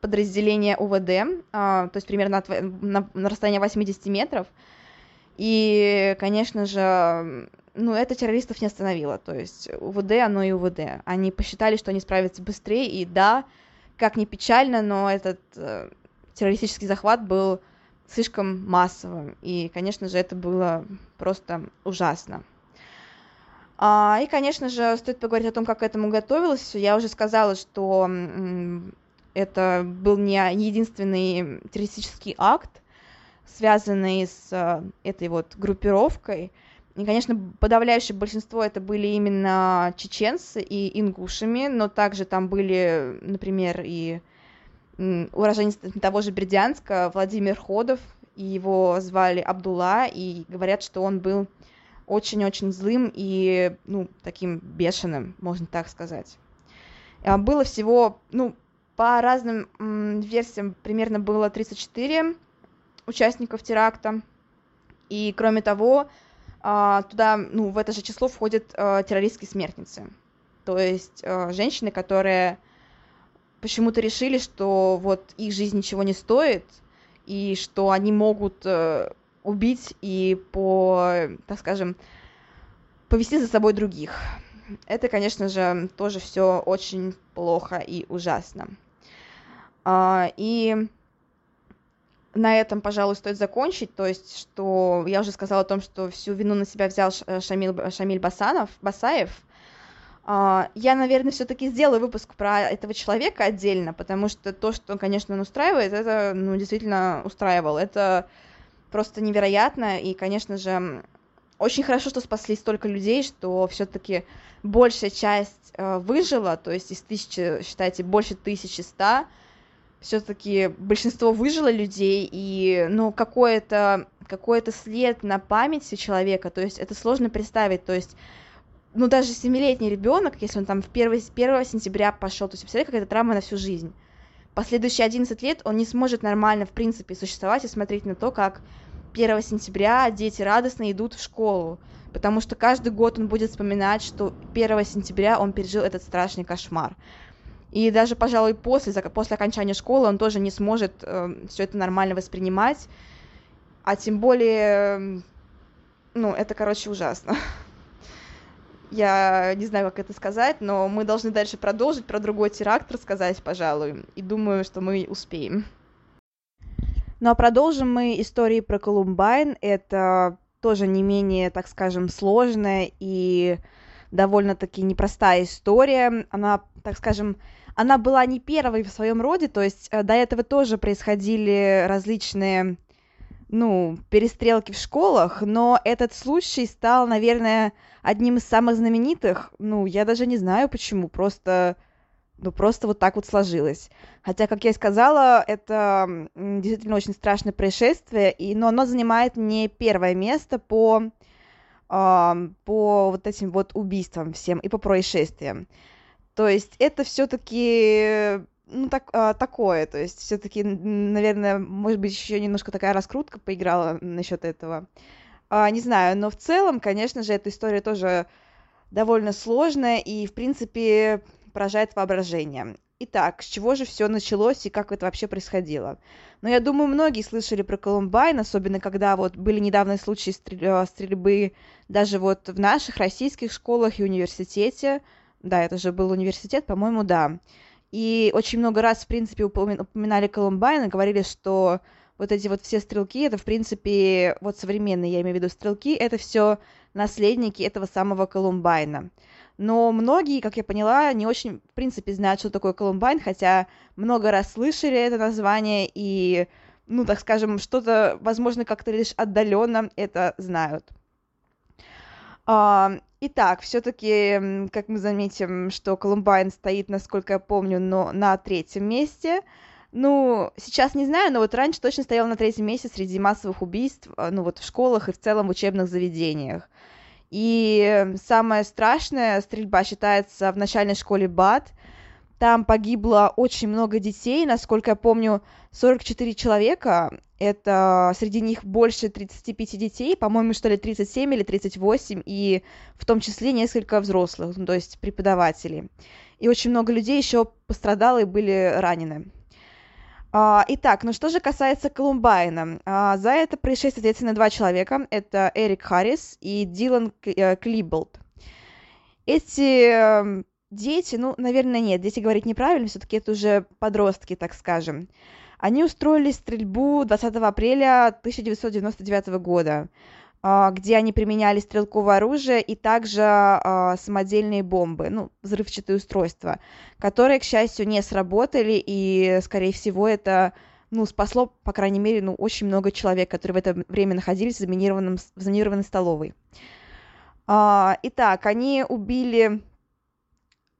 подразделение УВД, э, то есть примерно на, на, на расстоянии 80 метров, и, конечно же, ну, это террористов не остановило. То есть УВД, оно и УВД. Они посчитали, что они справятся быстрее, и да, как ни печально, но этот э, террористический захват был слишком массовым. И, конечно же, это было просто ужасно. А, и, конечно же, стоит поговорить о том, как к этому готовилась. Я уже сказала, что это был не единственный террористический акт, связанный с э, этой вот группировкой. И, конечно, подавляющее большинство это были именно чеченцы и ингушами, но также там были, например, и уроженец того же Бердянска Владимир Ходов, и его звали Абдулла, и говорят, что он был очень-очень злым и, ну, таким бешеным, можно так сказать. А было всего, ну, по разным версиям примерно было 34 участников теракта, и, кроме того, а, туда, ну, в это же число входят а, террористские смертницы. То есть женщины, которые почему-то решили, что вот их жизнь ничего не стоит, и что они могут э, убить и по, так скажем, повести за собой других. Это, конечно же, тоже все очень плохо и ужасно. И на этом, пожалуй, стоит закончить. То есть, что я уже сказала о том, что всю вину на себя взял э, Шамиль, Шамиль Басанов, Басаев. А, я, наверное, все-таки сделаю выпуск про этого человека отдельно, потому что то, что, конечно, он устраивает, это, ну, действительно устраивал. Это просто невероятно, и, конечно же, очень хорошо, что спасли столько людей, что все-таки большая часть э, выжила, то есть из тысячи, считайте, больше тысячи ста, все-таки большинство выжило людей, и, ну, какой-то какой-то след на памяти человека, то есть это сложно представить, то есть ну, даже семилетний ребенок, если он там в 1, 1 сентября пошел, то есть, представляете, какая-то травма на всю жизнь. Последующие 11 лет он не сможет нормально, в принципе, существовать и смотреть на то, как 1 сентября дети радостно идут в школу, потому что каждый год он будет вспоминать, что 1 сентября он пережил этот страшный кошмар. И даже, пожалуй, после, после окончания школы он тоже не сможет э, все это нормально воспринимать. А тем более, ну, это, короче, ужасно. [LAUGHS] Я не знаю, как это сказать, но мы должны дальше продолжить про другой теракт рассказать, пожалуй. И думаю, что мы успеем. Ну а продолжим мы истории про Колумбайн. Это тоже не менее, так скажем, сложная и довольно-таки непростая история. Она, так скажем, она была не первой в своем роде, то есть э, до этого тоже происходили различные, ну, перестрелки в школах, но этот случай стал, наверное, одним из самых знаменитых. Ну, я даже не знаю почему, просто ну, просто вот так вот сложилось. Хотя, как я и сказала, это действительно очень страшное происшествие, и, но оно занимает не первое место по, э, по вот этим вот убийствам всем и по происшествиям. То есть это все-таки ну, так, а, такое, то есть все-таки, наверное, может быть, еще немножко такая раскрутка поиграла насчет этого. А, не знаю, но в целом, конечно же, эта история тоже довольно сложная, и, в принципе, поражает воображение. Итак, с чего же все началось и как это вообще происходило? Ну, я думаю, многие слышали про Колумбайн, особенно когда вот были недавние случаи э, стрельбы даже вот в наших российских школах и университете. Да, это же был университет, по-моему, да. И очень много раз, в принципе, упоминали Колумбайн и говорили, что вот эти вот все стрелки, это, в принципе, вот современные, я имею в виду стрелки, это все наследники этого самого Колумбайна но многие, как я поняла, не очень, в принципе, знают, что такое Колумбайн, хотя много раз слышали это название и, ну, так скажем, что-то, возможно, как-то лишь отдаленно это знают. А, итак, все-таки, как мы заметим, что Колумбайн стоит, насколько я помню, но на третьем месте. Ну, сейчас не знаю, но вот раньше точно стоял на третьем месте среди массовых убийств, а, ну вот в школах и в целом в учебных заведениях. И самое страшное, стрельба считается в начальной школе БАТ. Там погибло очень много детей, насколько я помню, 44 человека. Это среди них больше 35 детей, по-моему, что ли 37 или 38, и в том числе несколько взрослых, ну, то есть преподавателей. И очень много людей еще пострадало и были ранены. А, итак, ну что же касается Колумбайна. А, за это происшествие ответственны два человека. Это Эрик Харрис и Дилан э, Клиболд. Эти эм, дети, ну, наверное, нет, дети говорить неправильно, все-таки это уже подростки, так скажем. Они устроили стрельбу 20 апреля 1999 года. А, где они применяли стрелковое оружие и также а, самодельные бомбы, ну, взрывчатые устройства, которые, к счастью, не сработали, и, скорее всего, это ну, спасло, по крайней мере, ну, очень много человек, которые в это время находились в, заминированном, в заминированной столовой. А, итак, они убили,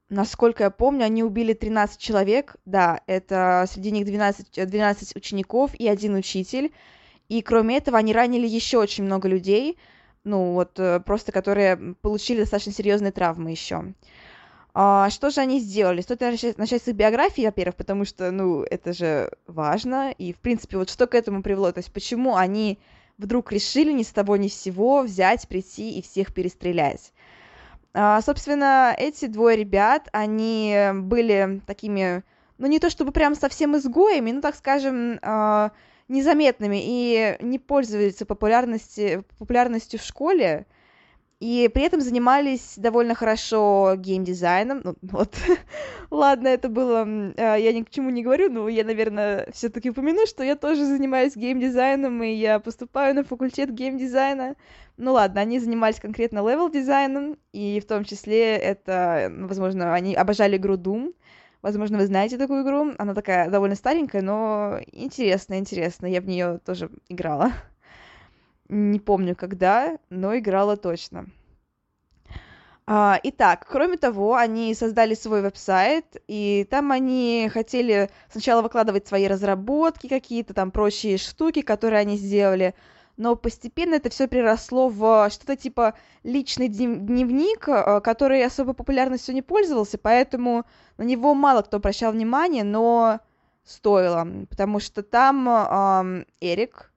насколько я помню, они убили 13 человек, да, это среди них 12, 12 учеников и один учитель, и кроме этого, они ранили еще очень много людей, ну вот э, просто которые получили достаточно серьезные травмы еще. А, что же они сделали? Стоит начать, начать с их биографии, во-первых, потому что, ну, это же важно. И, в принципе, вот что к этому привело? То есть, почему они вдруг решили ни с того ни с сего взять, прийти и всех перестрелять? А, собственно, эти двое ребят, они были такими, ну, не то чтобы прям совсем изгоями, ну, так скажем, а, незаметными и не пользуются популярности, популярностью в школе, и при этом занимались довольно хорошо геймдизайном. Ну, [LAUGHS] вот, ладно, это было... А, я ни к чему не говорю, но я, наверное, все таки упомяну, что я тоже занимаюсь геймдизайном, и я поступаю на факультет геймдизайна. Ну ладно, они занимались конкретно level-дизайном, и в том числе это, возможно, они обожали игру Doom, Возможно, вы знаете такую игру. Она такая довольно старенькая, но интересная, интересная. Я в нее тоже играла. [LAUGHS] Не помню когда, но играла точно. А, итак, кроме того, они создали свой веб-сайт, и там они хотели сначала выкладывать свои разработки какие-то, там прочие штуки, которые они сделали, но постепенно это все переросло в что-то типа личный дневник, э, который особо популярностью не пользовался, поэтому на него мало кто обращал внимание, но стоило, потому что там э, Эрик,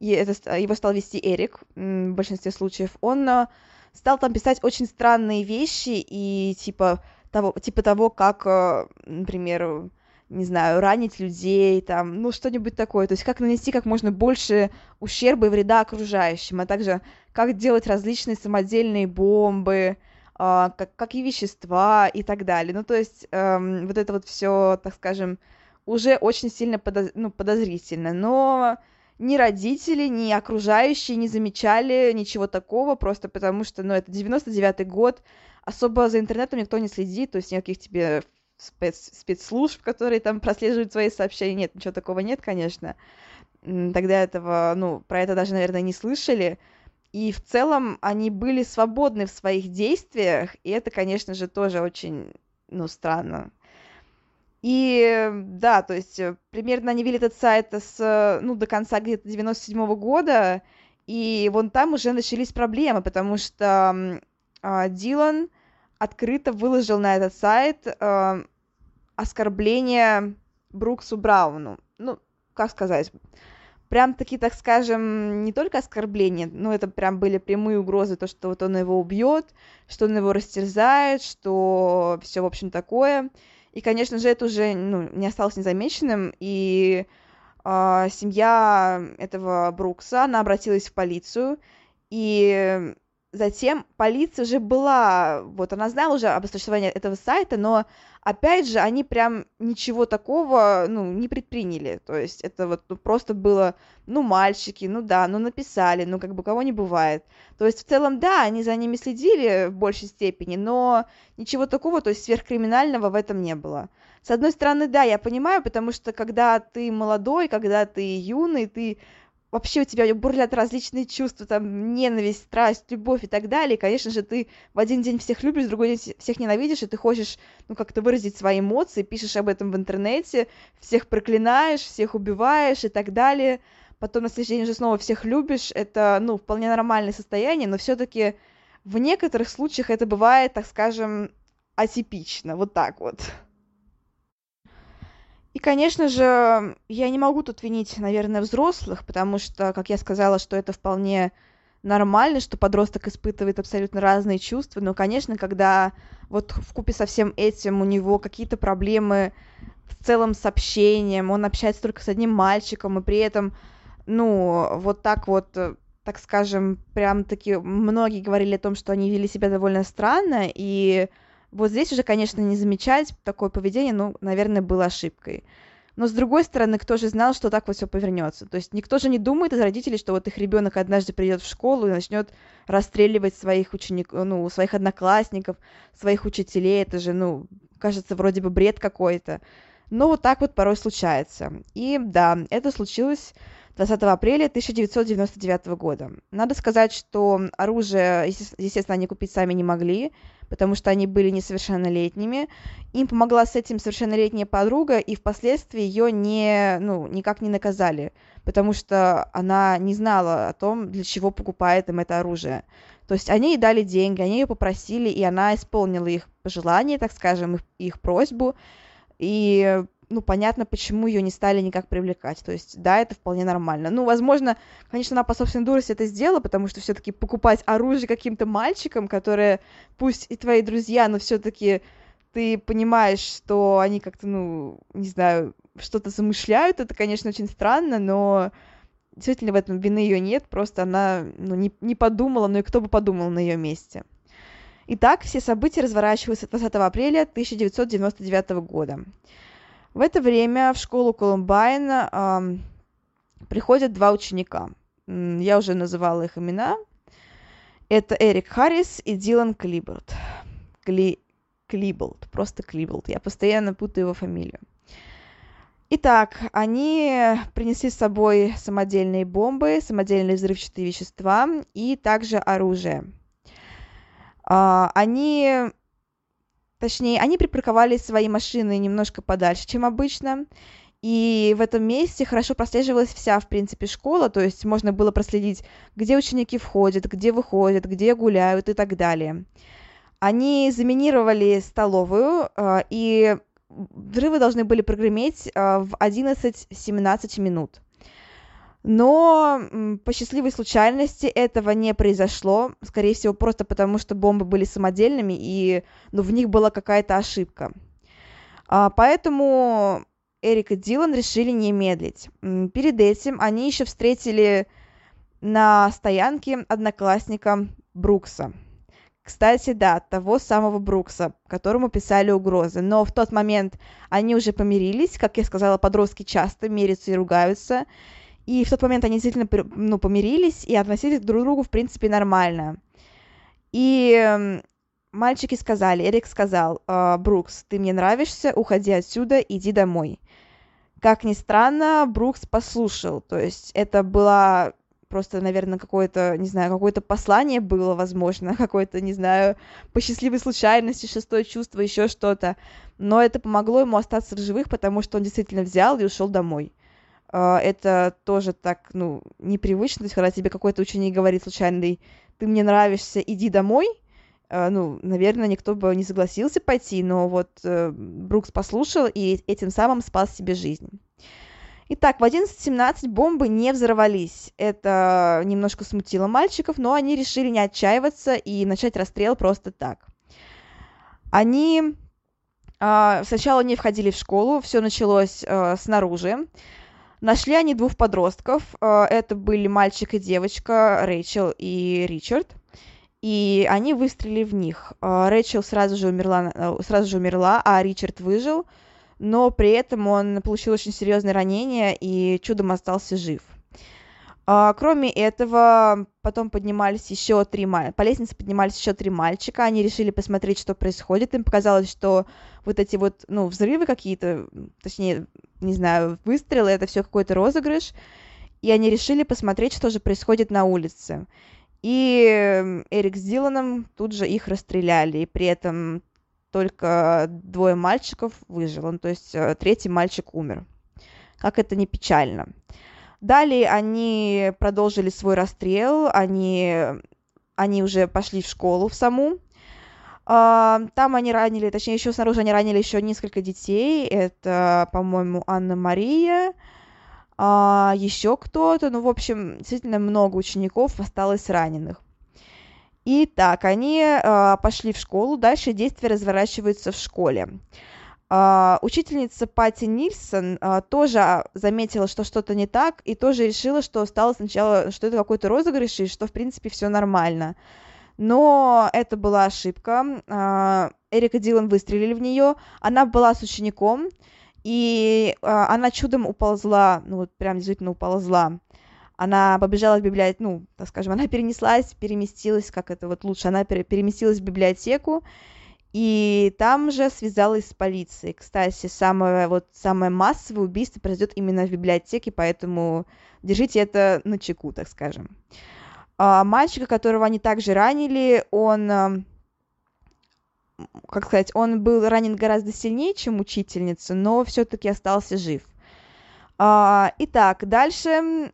и это, его стал вести Эрик в большинстве случаев, он э, стал там писать очень странные вещи и типа того, типа того, как, э, например, не знаю, ранить людей, там, ну, что-нибудь такое. То есть как нанести как можно больше ущерба и вреда окружающим, а также как делать различные самодельные бомбы, э, как, какие вещества и так далее. Ну, то есть э, вот это вот все, так скажем, уже очень сильно подоз... ну, подозрительно. Но ни родители, ни окружающие не замечали ничего такого, просто потому что, ну, это 99-й год, особо за интернетом никто не следит, то есть никаких тебе спец спецслужб, которые там прослеживают свои сообщения, нет, ничего такого нет, конечно. Тогда этого, ну, про это даже, наверное, не слышали. И в целом они были свободны в своих действиях, и это, конечно же, тоже очень, ну, странно. И да, то есть э, примерно они вели этот сайт с, ну, до конца где-то 97 -го года, и вон там уже начались проблемы, потому что э, Дилан открыто выложил на этот сайт э, оскорбление Бруксу Брауну. Ну, как сказать, прям таки, так скажем, не только оскорбления, но это прям были прямые угрозы, то, что вот он его убьет, что он его растерзает, что все, в общем, такое. И, конечно же, это уже ну, не осталось незамеченным, и э, семья этого Брукса, она обратилась в полицию, и затем полиция уже была, вот она знала уже об существовании этого сайта, но опять же они прям ничего такого, ну, не предприняли, то есть это вот ну, просто было, ну, мальчики, ну да, ну написали, ну как бы кого не бывает, то есть в целом, да, они за ними следили в большей степени, но ничего такого, то есть сверхкриминального в этом не было. С одной стороны, да, я понимаю, потому что когда ты молодой, когда ты юный, ты вообще у тебя бурлят различные чувства, там, ненависть, страсть, любовь и так далее, и, конечно же, ты в один день всех любишь, в другой день всех ненавидишь, и ты хочешь, ну, как-то выразить свои эмоции, пишешь об этом в интернете, всех проклинаешь, всех убиваешь и так далее, потом на следующий день уже снова всех любишь, это, ну, вполне нормальное состояние, но все таки в некоторых случаях это бывает, так скажем, атипично, вот так вот. И, конечно же, я не могу тут винить, наверное, взрослых, потому что, как я сказала, что это вполне нормально, что подросток испытывает абсолютно разные чувства, но, конечно, когда вот в купе со всем этим у него какие-то проблемы в целом с общением, он общается только с одним мальчиком, и при этом, ну, вот так вот, так скажем, прям-таки многие говорили о том, что они вели себя довольно странно, и вот здесь уже, конечно, не замечать такое поведение, ну, наверное, было ошибкой. Но с другой стороны, кто же знал, что так вот все повернется? То есть никто же не думает из родителей, что вот их ребенок однажды придет в школу и начнет расстреливать своих учеников, ну, своих одноклассников, своих учителей. Это же, ну, кажется, вроде бы бред какой-то. Но вот так вот порой случается. И да, это случилось 20 апреля 1999 года. Надо сказать, что оружие, естественно, они купить сами не могли, потому что они были несовершеннолетними. Им помогла с этим совершеннолетняя подруга, и впоследствии ее не, ну, никак не наказали, потому что она не знала о том, для чего покупает им это оружие. То есть они ей дали деньги, они ее попросили, и она исполнила их пожелание, так скажем, их, их просьбу, и ну, понятно, почему ее не стали никак привлекать. То есть, да, это вполне нормально. Ну, возможно, конечно, она по собственной дурости это сделала, потому что все-таки покупать оружие каким-то мальчикам, которые, пусть и твои друзья, но все-таки ты понимаешь, что они как-то, ну, не знаю, что-то замышляют, это, конечно, очень странно, но действительно в этом вины ее нет, просто она ну, не, не подумала, ну и кто бы подумал на ее месте. Итак, все события разворачиваются 20 апреля 1999 года. В это время в школу Колумбайн приходят два ученика. Я уже называла их имена. Это Эрик Харрис и Дилан Клиболд. Кли... Клиболд, просто Клиболд. Я постоянно путаю его фамилию. Итак, они принесли с собой самодельные бомбы, самодельные взрывчатые вещества и также оружие. А, они Точнее, они припарковали свои машины немножко подальше, чем обычно. И в этом месте хорошо прослеживалась вся, в принципе, школа, то есть можно было проследить, где ученики входят, где выходят, где гуляют и так далее. Они заминировали столовую, а, и взрывы должны были прогреметь а, в 11-17 минут. Но по счастливой случайности этого не произошло, скорее всего, просто потому, что бомбы были самодельными, и ну, в них была какая-то ошибка. А, поэтому Эрик и Дилан решили не медлить. Перед этим они еще встретили на стоянке одноклассника Брукса. Кстати, да, того самого Брукса, которому писали угрозы. Но в тот момент они уже помирились. Как я сказала, подростки часто мирятся и ругаются. И в тот момент они действительно ну, помирились и относились друг к другу, в принципе, нормально. И мальчики сказали, Эрик сказал, «А, Брукс, ты мне нравишься, уходи отсюда, иди домой. Как ни странно, Брукс послушал. То есть это была просто, наверное, какое-то, не знаю, какое-то послание было, возможно, [LAUGHS] какое-то, не знаю, по счастливой случайности, шестое чувство, еще что-то. Но это помогло ему остаться в живых, потому что он действительно взял и ушел домой. А, это тоже так, ну, непривычно, то есть, когда тебе какой-то ученик говорит случайный, ты мне нравишься, иди домой, а, ну, наверное, никто бы не согласился пойти, но вот э, Брукс послушал и этим самым спас себе жизнь. Итак, в 11.17 бомбы не взорвались. Это немножко смутило мальчиков, но они решили не отчаиваться и начать расстрел просто так. Они э, сначала не входили в школу, все началось э, снаружи. Нашли они двух подростков. Э, это были мальчик и девочка, Рэйчел и Ричард и они выстрелили в них. А, Рэйчел сразу же умерла, э, сразу же умерла, а Ричард выжил, но при этом он получил очень серьезное ранение и чудом остался жив. А, кроме этого, потом поднимались еще три по лестнице поднимались еще три мальчика. Они решили посмотреть, что происходит. Им показалось, что вот эти вот, ну, взрывы какие-то, точнее, не знаю, выстрелы, это все какой-то розыгрыш. И они решили посмотреть, что же происходит на улице. И эм, Эрик с Диланом тут же их расстреляли, и при этом только двое мальчиков выжило, ну, то есть э, третий мальчик умер. Как это не печально. Далее они продолжили свой расстрел, они, они уже пошли в школу в саму. А, там они ранили, точнее, еще снаружи они ранили еще несколько детей. Это, по-моему, Анна-Мария, а, еще кто-то, ну, в общем, действительно много учеников осталось раненых. И так, они а, пошли в школу, дальше действие разворачивается в школе. Uh, учительница Пати Нильсон uh, тоже заметила, что что-то не так, и тоже решила, что стало сначала, что это какой-то розыгрыш, и что, в принципе, все нормально. Но это была ошибка. Эрика Дилан выстрелили в нее. Она была с учеником, и она чудом уползла, ну вот прям действительно уползла. Она побежала в библиотеку, ну, так скажем, она перенеслась, переместилась, как это вот лучше, она переместилась в библиотеку, и там же связалась с полицией. Кстати, самое, вот, самое массовое убийство произойдет именно в библиотеке, поэтому держите это на чеку, так скажем. А мальчика, которого они также ранили, он как сказать, он был ранен гораздо сильнее, чем учительница, но все-таки остался жив. А, итак, дальше,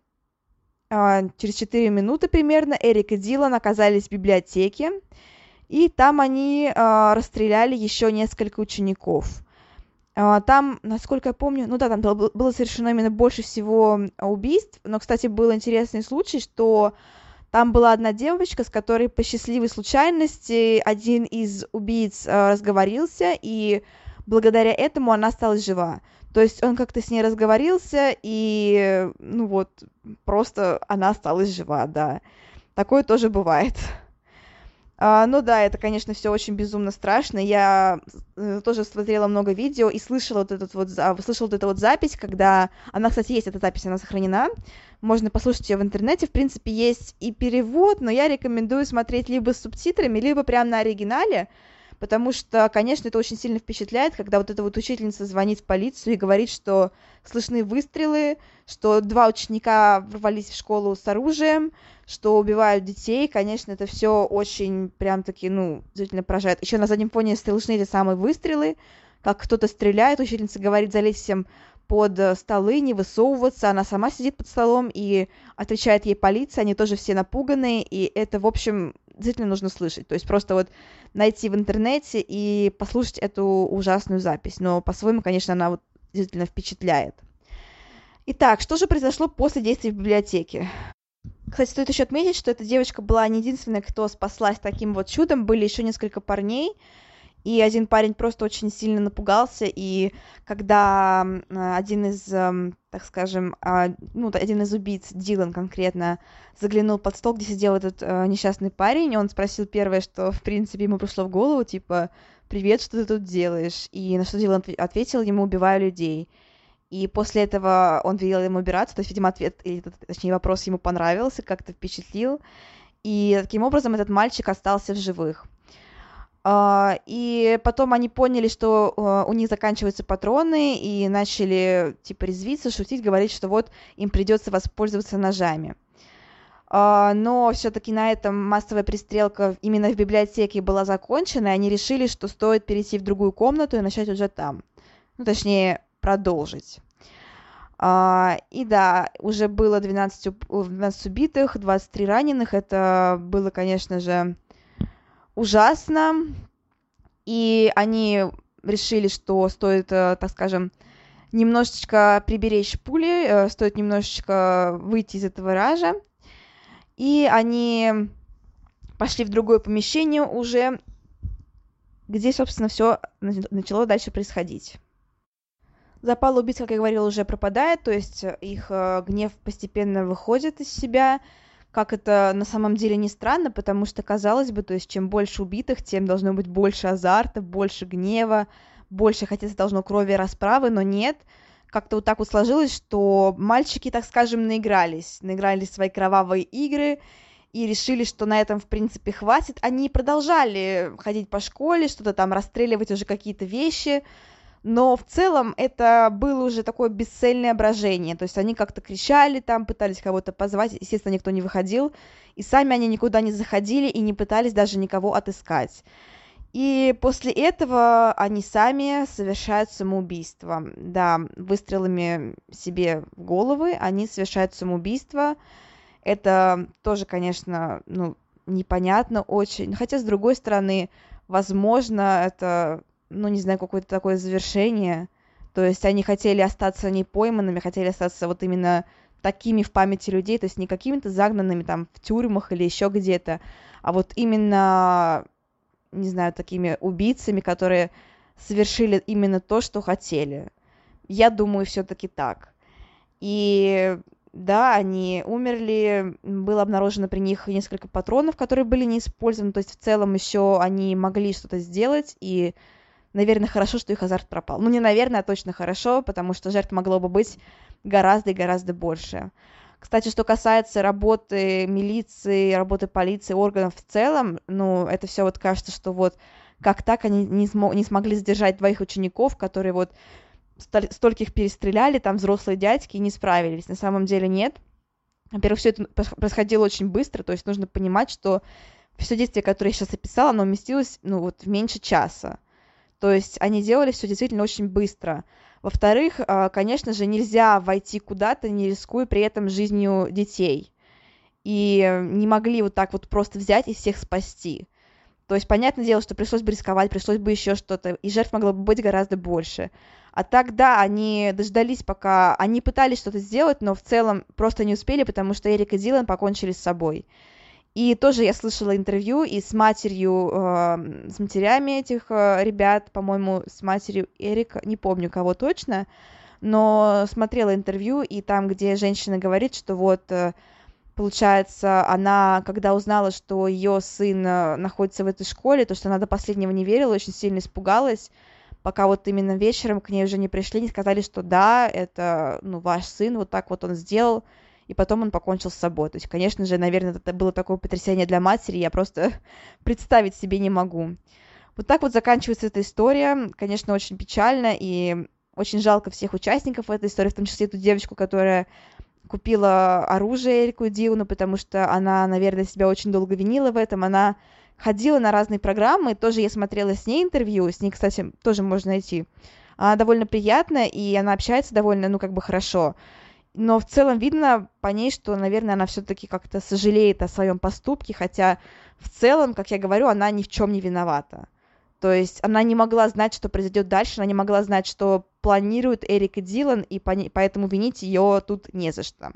а, через 4 минуты примерно, Эрик и Дилан оказались в библиотеке, и там они а, расстреляли еще несколько учеников. А, там, насколько я помню, ну да, там было, было совершено именно больше всего убийств, но, кстати, был интересный случай, что там была одна девочка, с которой по счастливой случайности один из убийц э, разговорился, и благодаря этому она стала жива. То есть он как-то с ней разговорился, и, ну вот, просто она осталась жива, да. Такое тоже бывает. А, ну да, это, конечно, все очень безумно страшно. Я э, тоже смотрела много видео и слышала вот этот вот, слышала вот эту вот запись, когда... Она, кстати, есть эта запись, она сохранена. Можно послушать ее в интернете. В принципе, есть и перевод, но я рекомендую смотреть либо с субтитрами, либо прямо на оригинале, потому что, конечно, это очень сильно впечатляет, когда вот эта вот учительница звонит в полицию и говорит, что слышны выстрелы, что два ученика ворвались в школу с оружием, что убивают детей, конечно, это все очень прям таки, ну, действительно поражает. Еще на заднем фоне слышны эти самые выстрелы, как кто-то стреляет, учительница говорит залезть всем под столы, не высовываться, она сама сидит под столом и отвечает ей полиция, они тоже все напуганные, и это, в общем, действительно нужно слышать. То есть просто вот найти в интернете и послушать эту ужасную запись. Но по-своему, конечно, она вот действительно впечатляет. Итак, что же произошло после действий в библиотеке? Кстати, стоит еще отметить, что эта девочка была не единственная, кто спаслась таким вот чудом. Были еще несколько парней. И один парень просто очень сильно напугался, и когда один из, эм, так скажем, а, ну, один из убийц, Дилан конкретно, заглянул под стол, где сидел этот э, несчастный парень, он спросил первое, что, в принципе, ему пришло в голову, типа, «Привет, что ты тут делаешь?» И на что Дилан ответил ему «Убиваю людей». И после этого он велел ему убираться, то есть, видимо, ответ, или, точнее, вопрос ему понравился, как-то впечатлил. И таким образом этот мальчик остался в живых. Uh, и потом они поняли, что uh, у них заканчиваются патроны, и начали, типа, резвиться, шутить, говорить, что вот им придется воспользоваться ножами. Uh, но все-таки на этом массовая пристрелка именно в библиотеке была закончена, и они решили, что стоит перейти в другую комнату и начать уже там. Ну, точнее, продолжить. И да, уже было 12, 12 убитых, 23 раненых. Это было, конечно же, ужасно, и они решили, что стоит, э, так скажем, немножечко приберечь пули, э, стоит немножечко выйти из этого ража, и они пошли в другое помещение уже, где, собственно, все начало дальше происходить. Запал убийц, как я говорила, уже пропадает, то есть их э, гнев постепенно выходит из себя, как это на самом деле не странно, потому что, казалось бы, то есть чем больше убитых, тем должно быть больше азарта, больше гнева, больше хотеться должно крови и расправы, но нет. Как-то вот так вот сложилось, что мальчики, так скажем, наигрались, наиграли свои кровавые игры и решили, что на этом, в принципе, хватит. Они продолжали ходить по школе, что-то там расстреливать уже какие-то вещи, но в целом это было уже такое бесцельное брожение, то есть они как-то кричали там, пытались кого-то позвать, естественно, никто не выходил, и сами они никуда не заходили и не пытались даже никого отыскать. И после этого они сами совершают самоубийство. Да, выстрелами себе в головы они совершают самоубийство. Это тоже, конечно, ну, непонятно очень. Хотя, с другой стороны, возможно, это ну, не знаю, какое-то такое завершение. То есть они хотели остаться не пойманными, хотели остаться вот именно такими в памяти людей, то есть не какими-то загнанными там в тюрьмах или еще где-то, а вот именно, не знаю, такими убийцами, которые совершили именно то, что хотели. Я думаю, все-таки так. И да, они умерли, было обнаружено при них несколько патронов, которые были не использованы, то есть в целом еще они могли что-то сделать, и наверное, хорошо, что их азарт пропал. Ну, не наверное, а точно хорошо, потому что жертв могло бы быть гораздо и гораздо больше. Кстати, что касается работы милиции, работы полиции, органов в целом, ну, это все вот кажется, что вот как так они не, смо- не смогли задержать двоих учеников, которые вот столь- стольких перестреляли, там взрослые дядьки и не справились. На самом деле нет. Во-первых, все это происходило очень быстро, то есть нужно понимать, что все действие, которое я сейчас описала, оно уместилось, ну, вот в меньше часа. То есть они делали все действительно очень быстро. Во-вторых, а, конечно же, нельзя войти куда-то, не рискуя при этом жизнью детей. И не могли вот так вот просто взять и всех спасти. То есть, понятное дело, что пришлось бы рисковать, пришлось бы еще что-то, и жертв могло бы быть гораздо больше. А тогда они дождались, пока они пытались что-то сделать, но в целом просто не успели, потому что Эрик и Дилан покончили с собой. И тоже я слышала интервью и с матерью, э, с матерями этих э, ребят, по-моему, с матерью Эрика, не помню кого точно, но смотрела интервью, и там, где женщина говорит, что вот, э, получается, она, когда узнала, что ее сын э, находится в этой школе, то, что она до последнего не верила, очень сильно испугалась, пока вот именно вечером к ней уже не пришли, не сказали, что да, это, ну, ваш сын, вот так вот он сделал, и потом он покончил с собой. То есть, конечно же, наверное, это было такое потрясение для матери, я просто [LAUGHS] представить себе не могу. Вот так вот заканчивается эта история. Конечно, очень печально, и очень жалко всех участников этой истории, в том числе эту девочку, которая купила оружие Эрику Дилну, потому что она, наверное, себя очень долго винила в этом. Она ходила на разные программы, тоже я смотрела с ней интервью, с ней, кстати, тоже можно найти. Она довольно приятная, и она общается довольно, ну, как бы хорошо но в целом видно по ней, что, наверное, она все-таки как-то сожалеет о своем поступке, хотя в целом, как я говорю, она ни в чем не виновата. То есть она не могла знать, что произойдет дальше, она не могла знать, что планирует Эрик и Дилан, и поэтому винить ее тут не за что.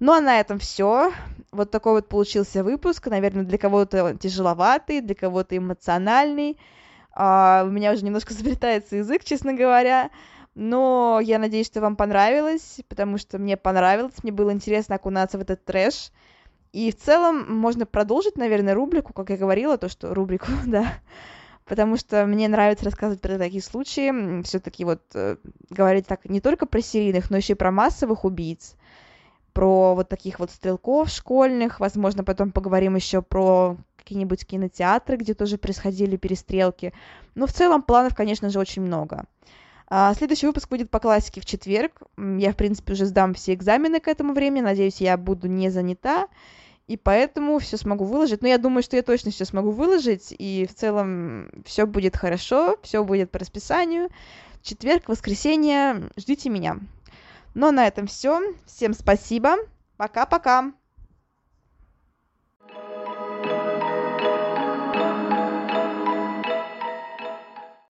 Ну а на этом все. Вот такой вот получился выпуск. Наверное, для кого-то тяжеловатый, для кого-то эмоциональный. А, у меня уже немножко заплетается язык, честно говоря. Но я надеюсь, что вам понравилось, потому что мне понравилось, мне было интересно окунаться в этот трэш. И в целом можно продолжить, наверное, рубрику, как я говорила, то, что рубрику, [LAUGHS] да, потому что мне нравится рассказывать про такие случаи, все-таки вот э, говорить так не только про серийных, но еще и про массовых убийц, про вот таких вот стрелков школьных, возможно, потом поговорим еще про какие-нибудь кинотеатры, где тоже происходили перестрелки. Но в целом планов, конечно же, очень много. А, следующий выпуск будет по классике в четверг. Я, в принципе, уже сдам все экзамены к этому времени. Надеюсь, я буду не занята. И поэтому все смогу выложить. Но я думаю, что я точно все смогу выложить. И в целом все будет хорошо. Все будет по расписанию. Четверг, воскресенье. Ждите меня. Но на этом все. Всем спасибо. Пока-пока.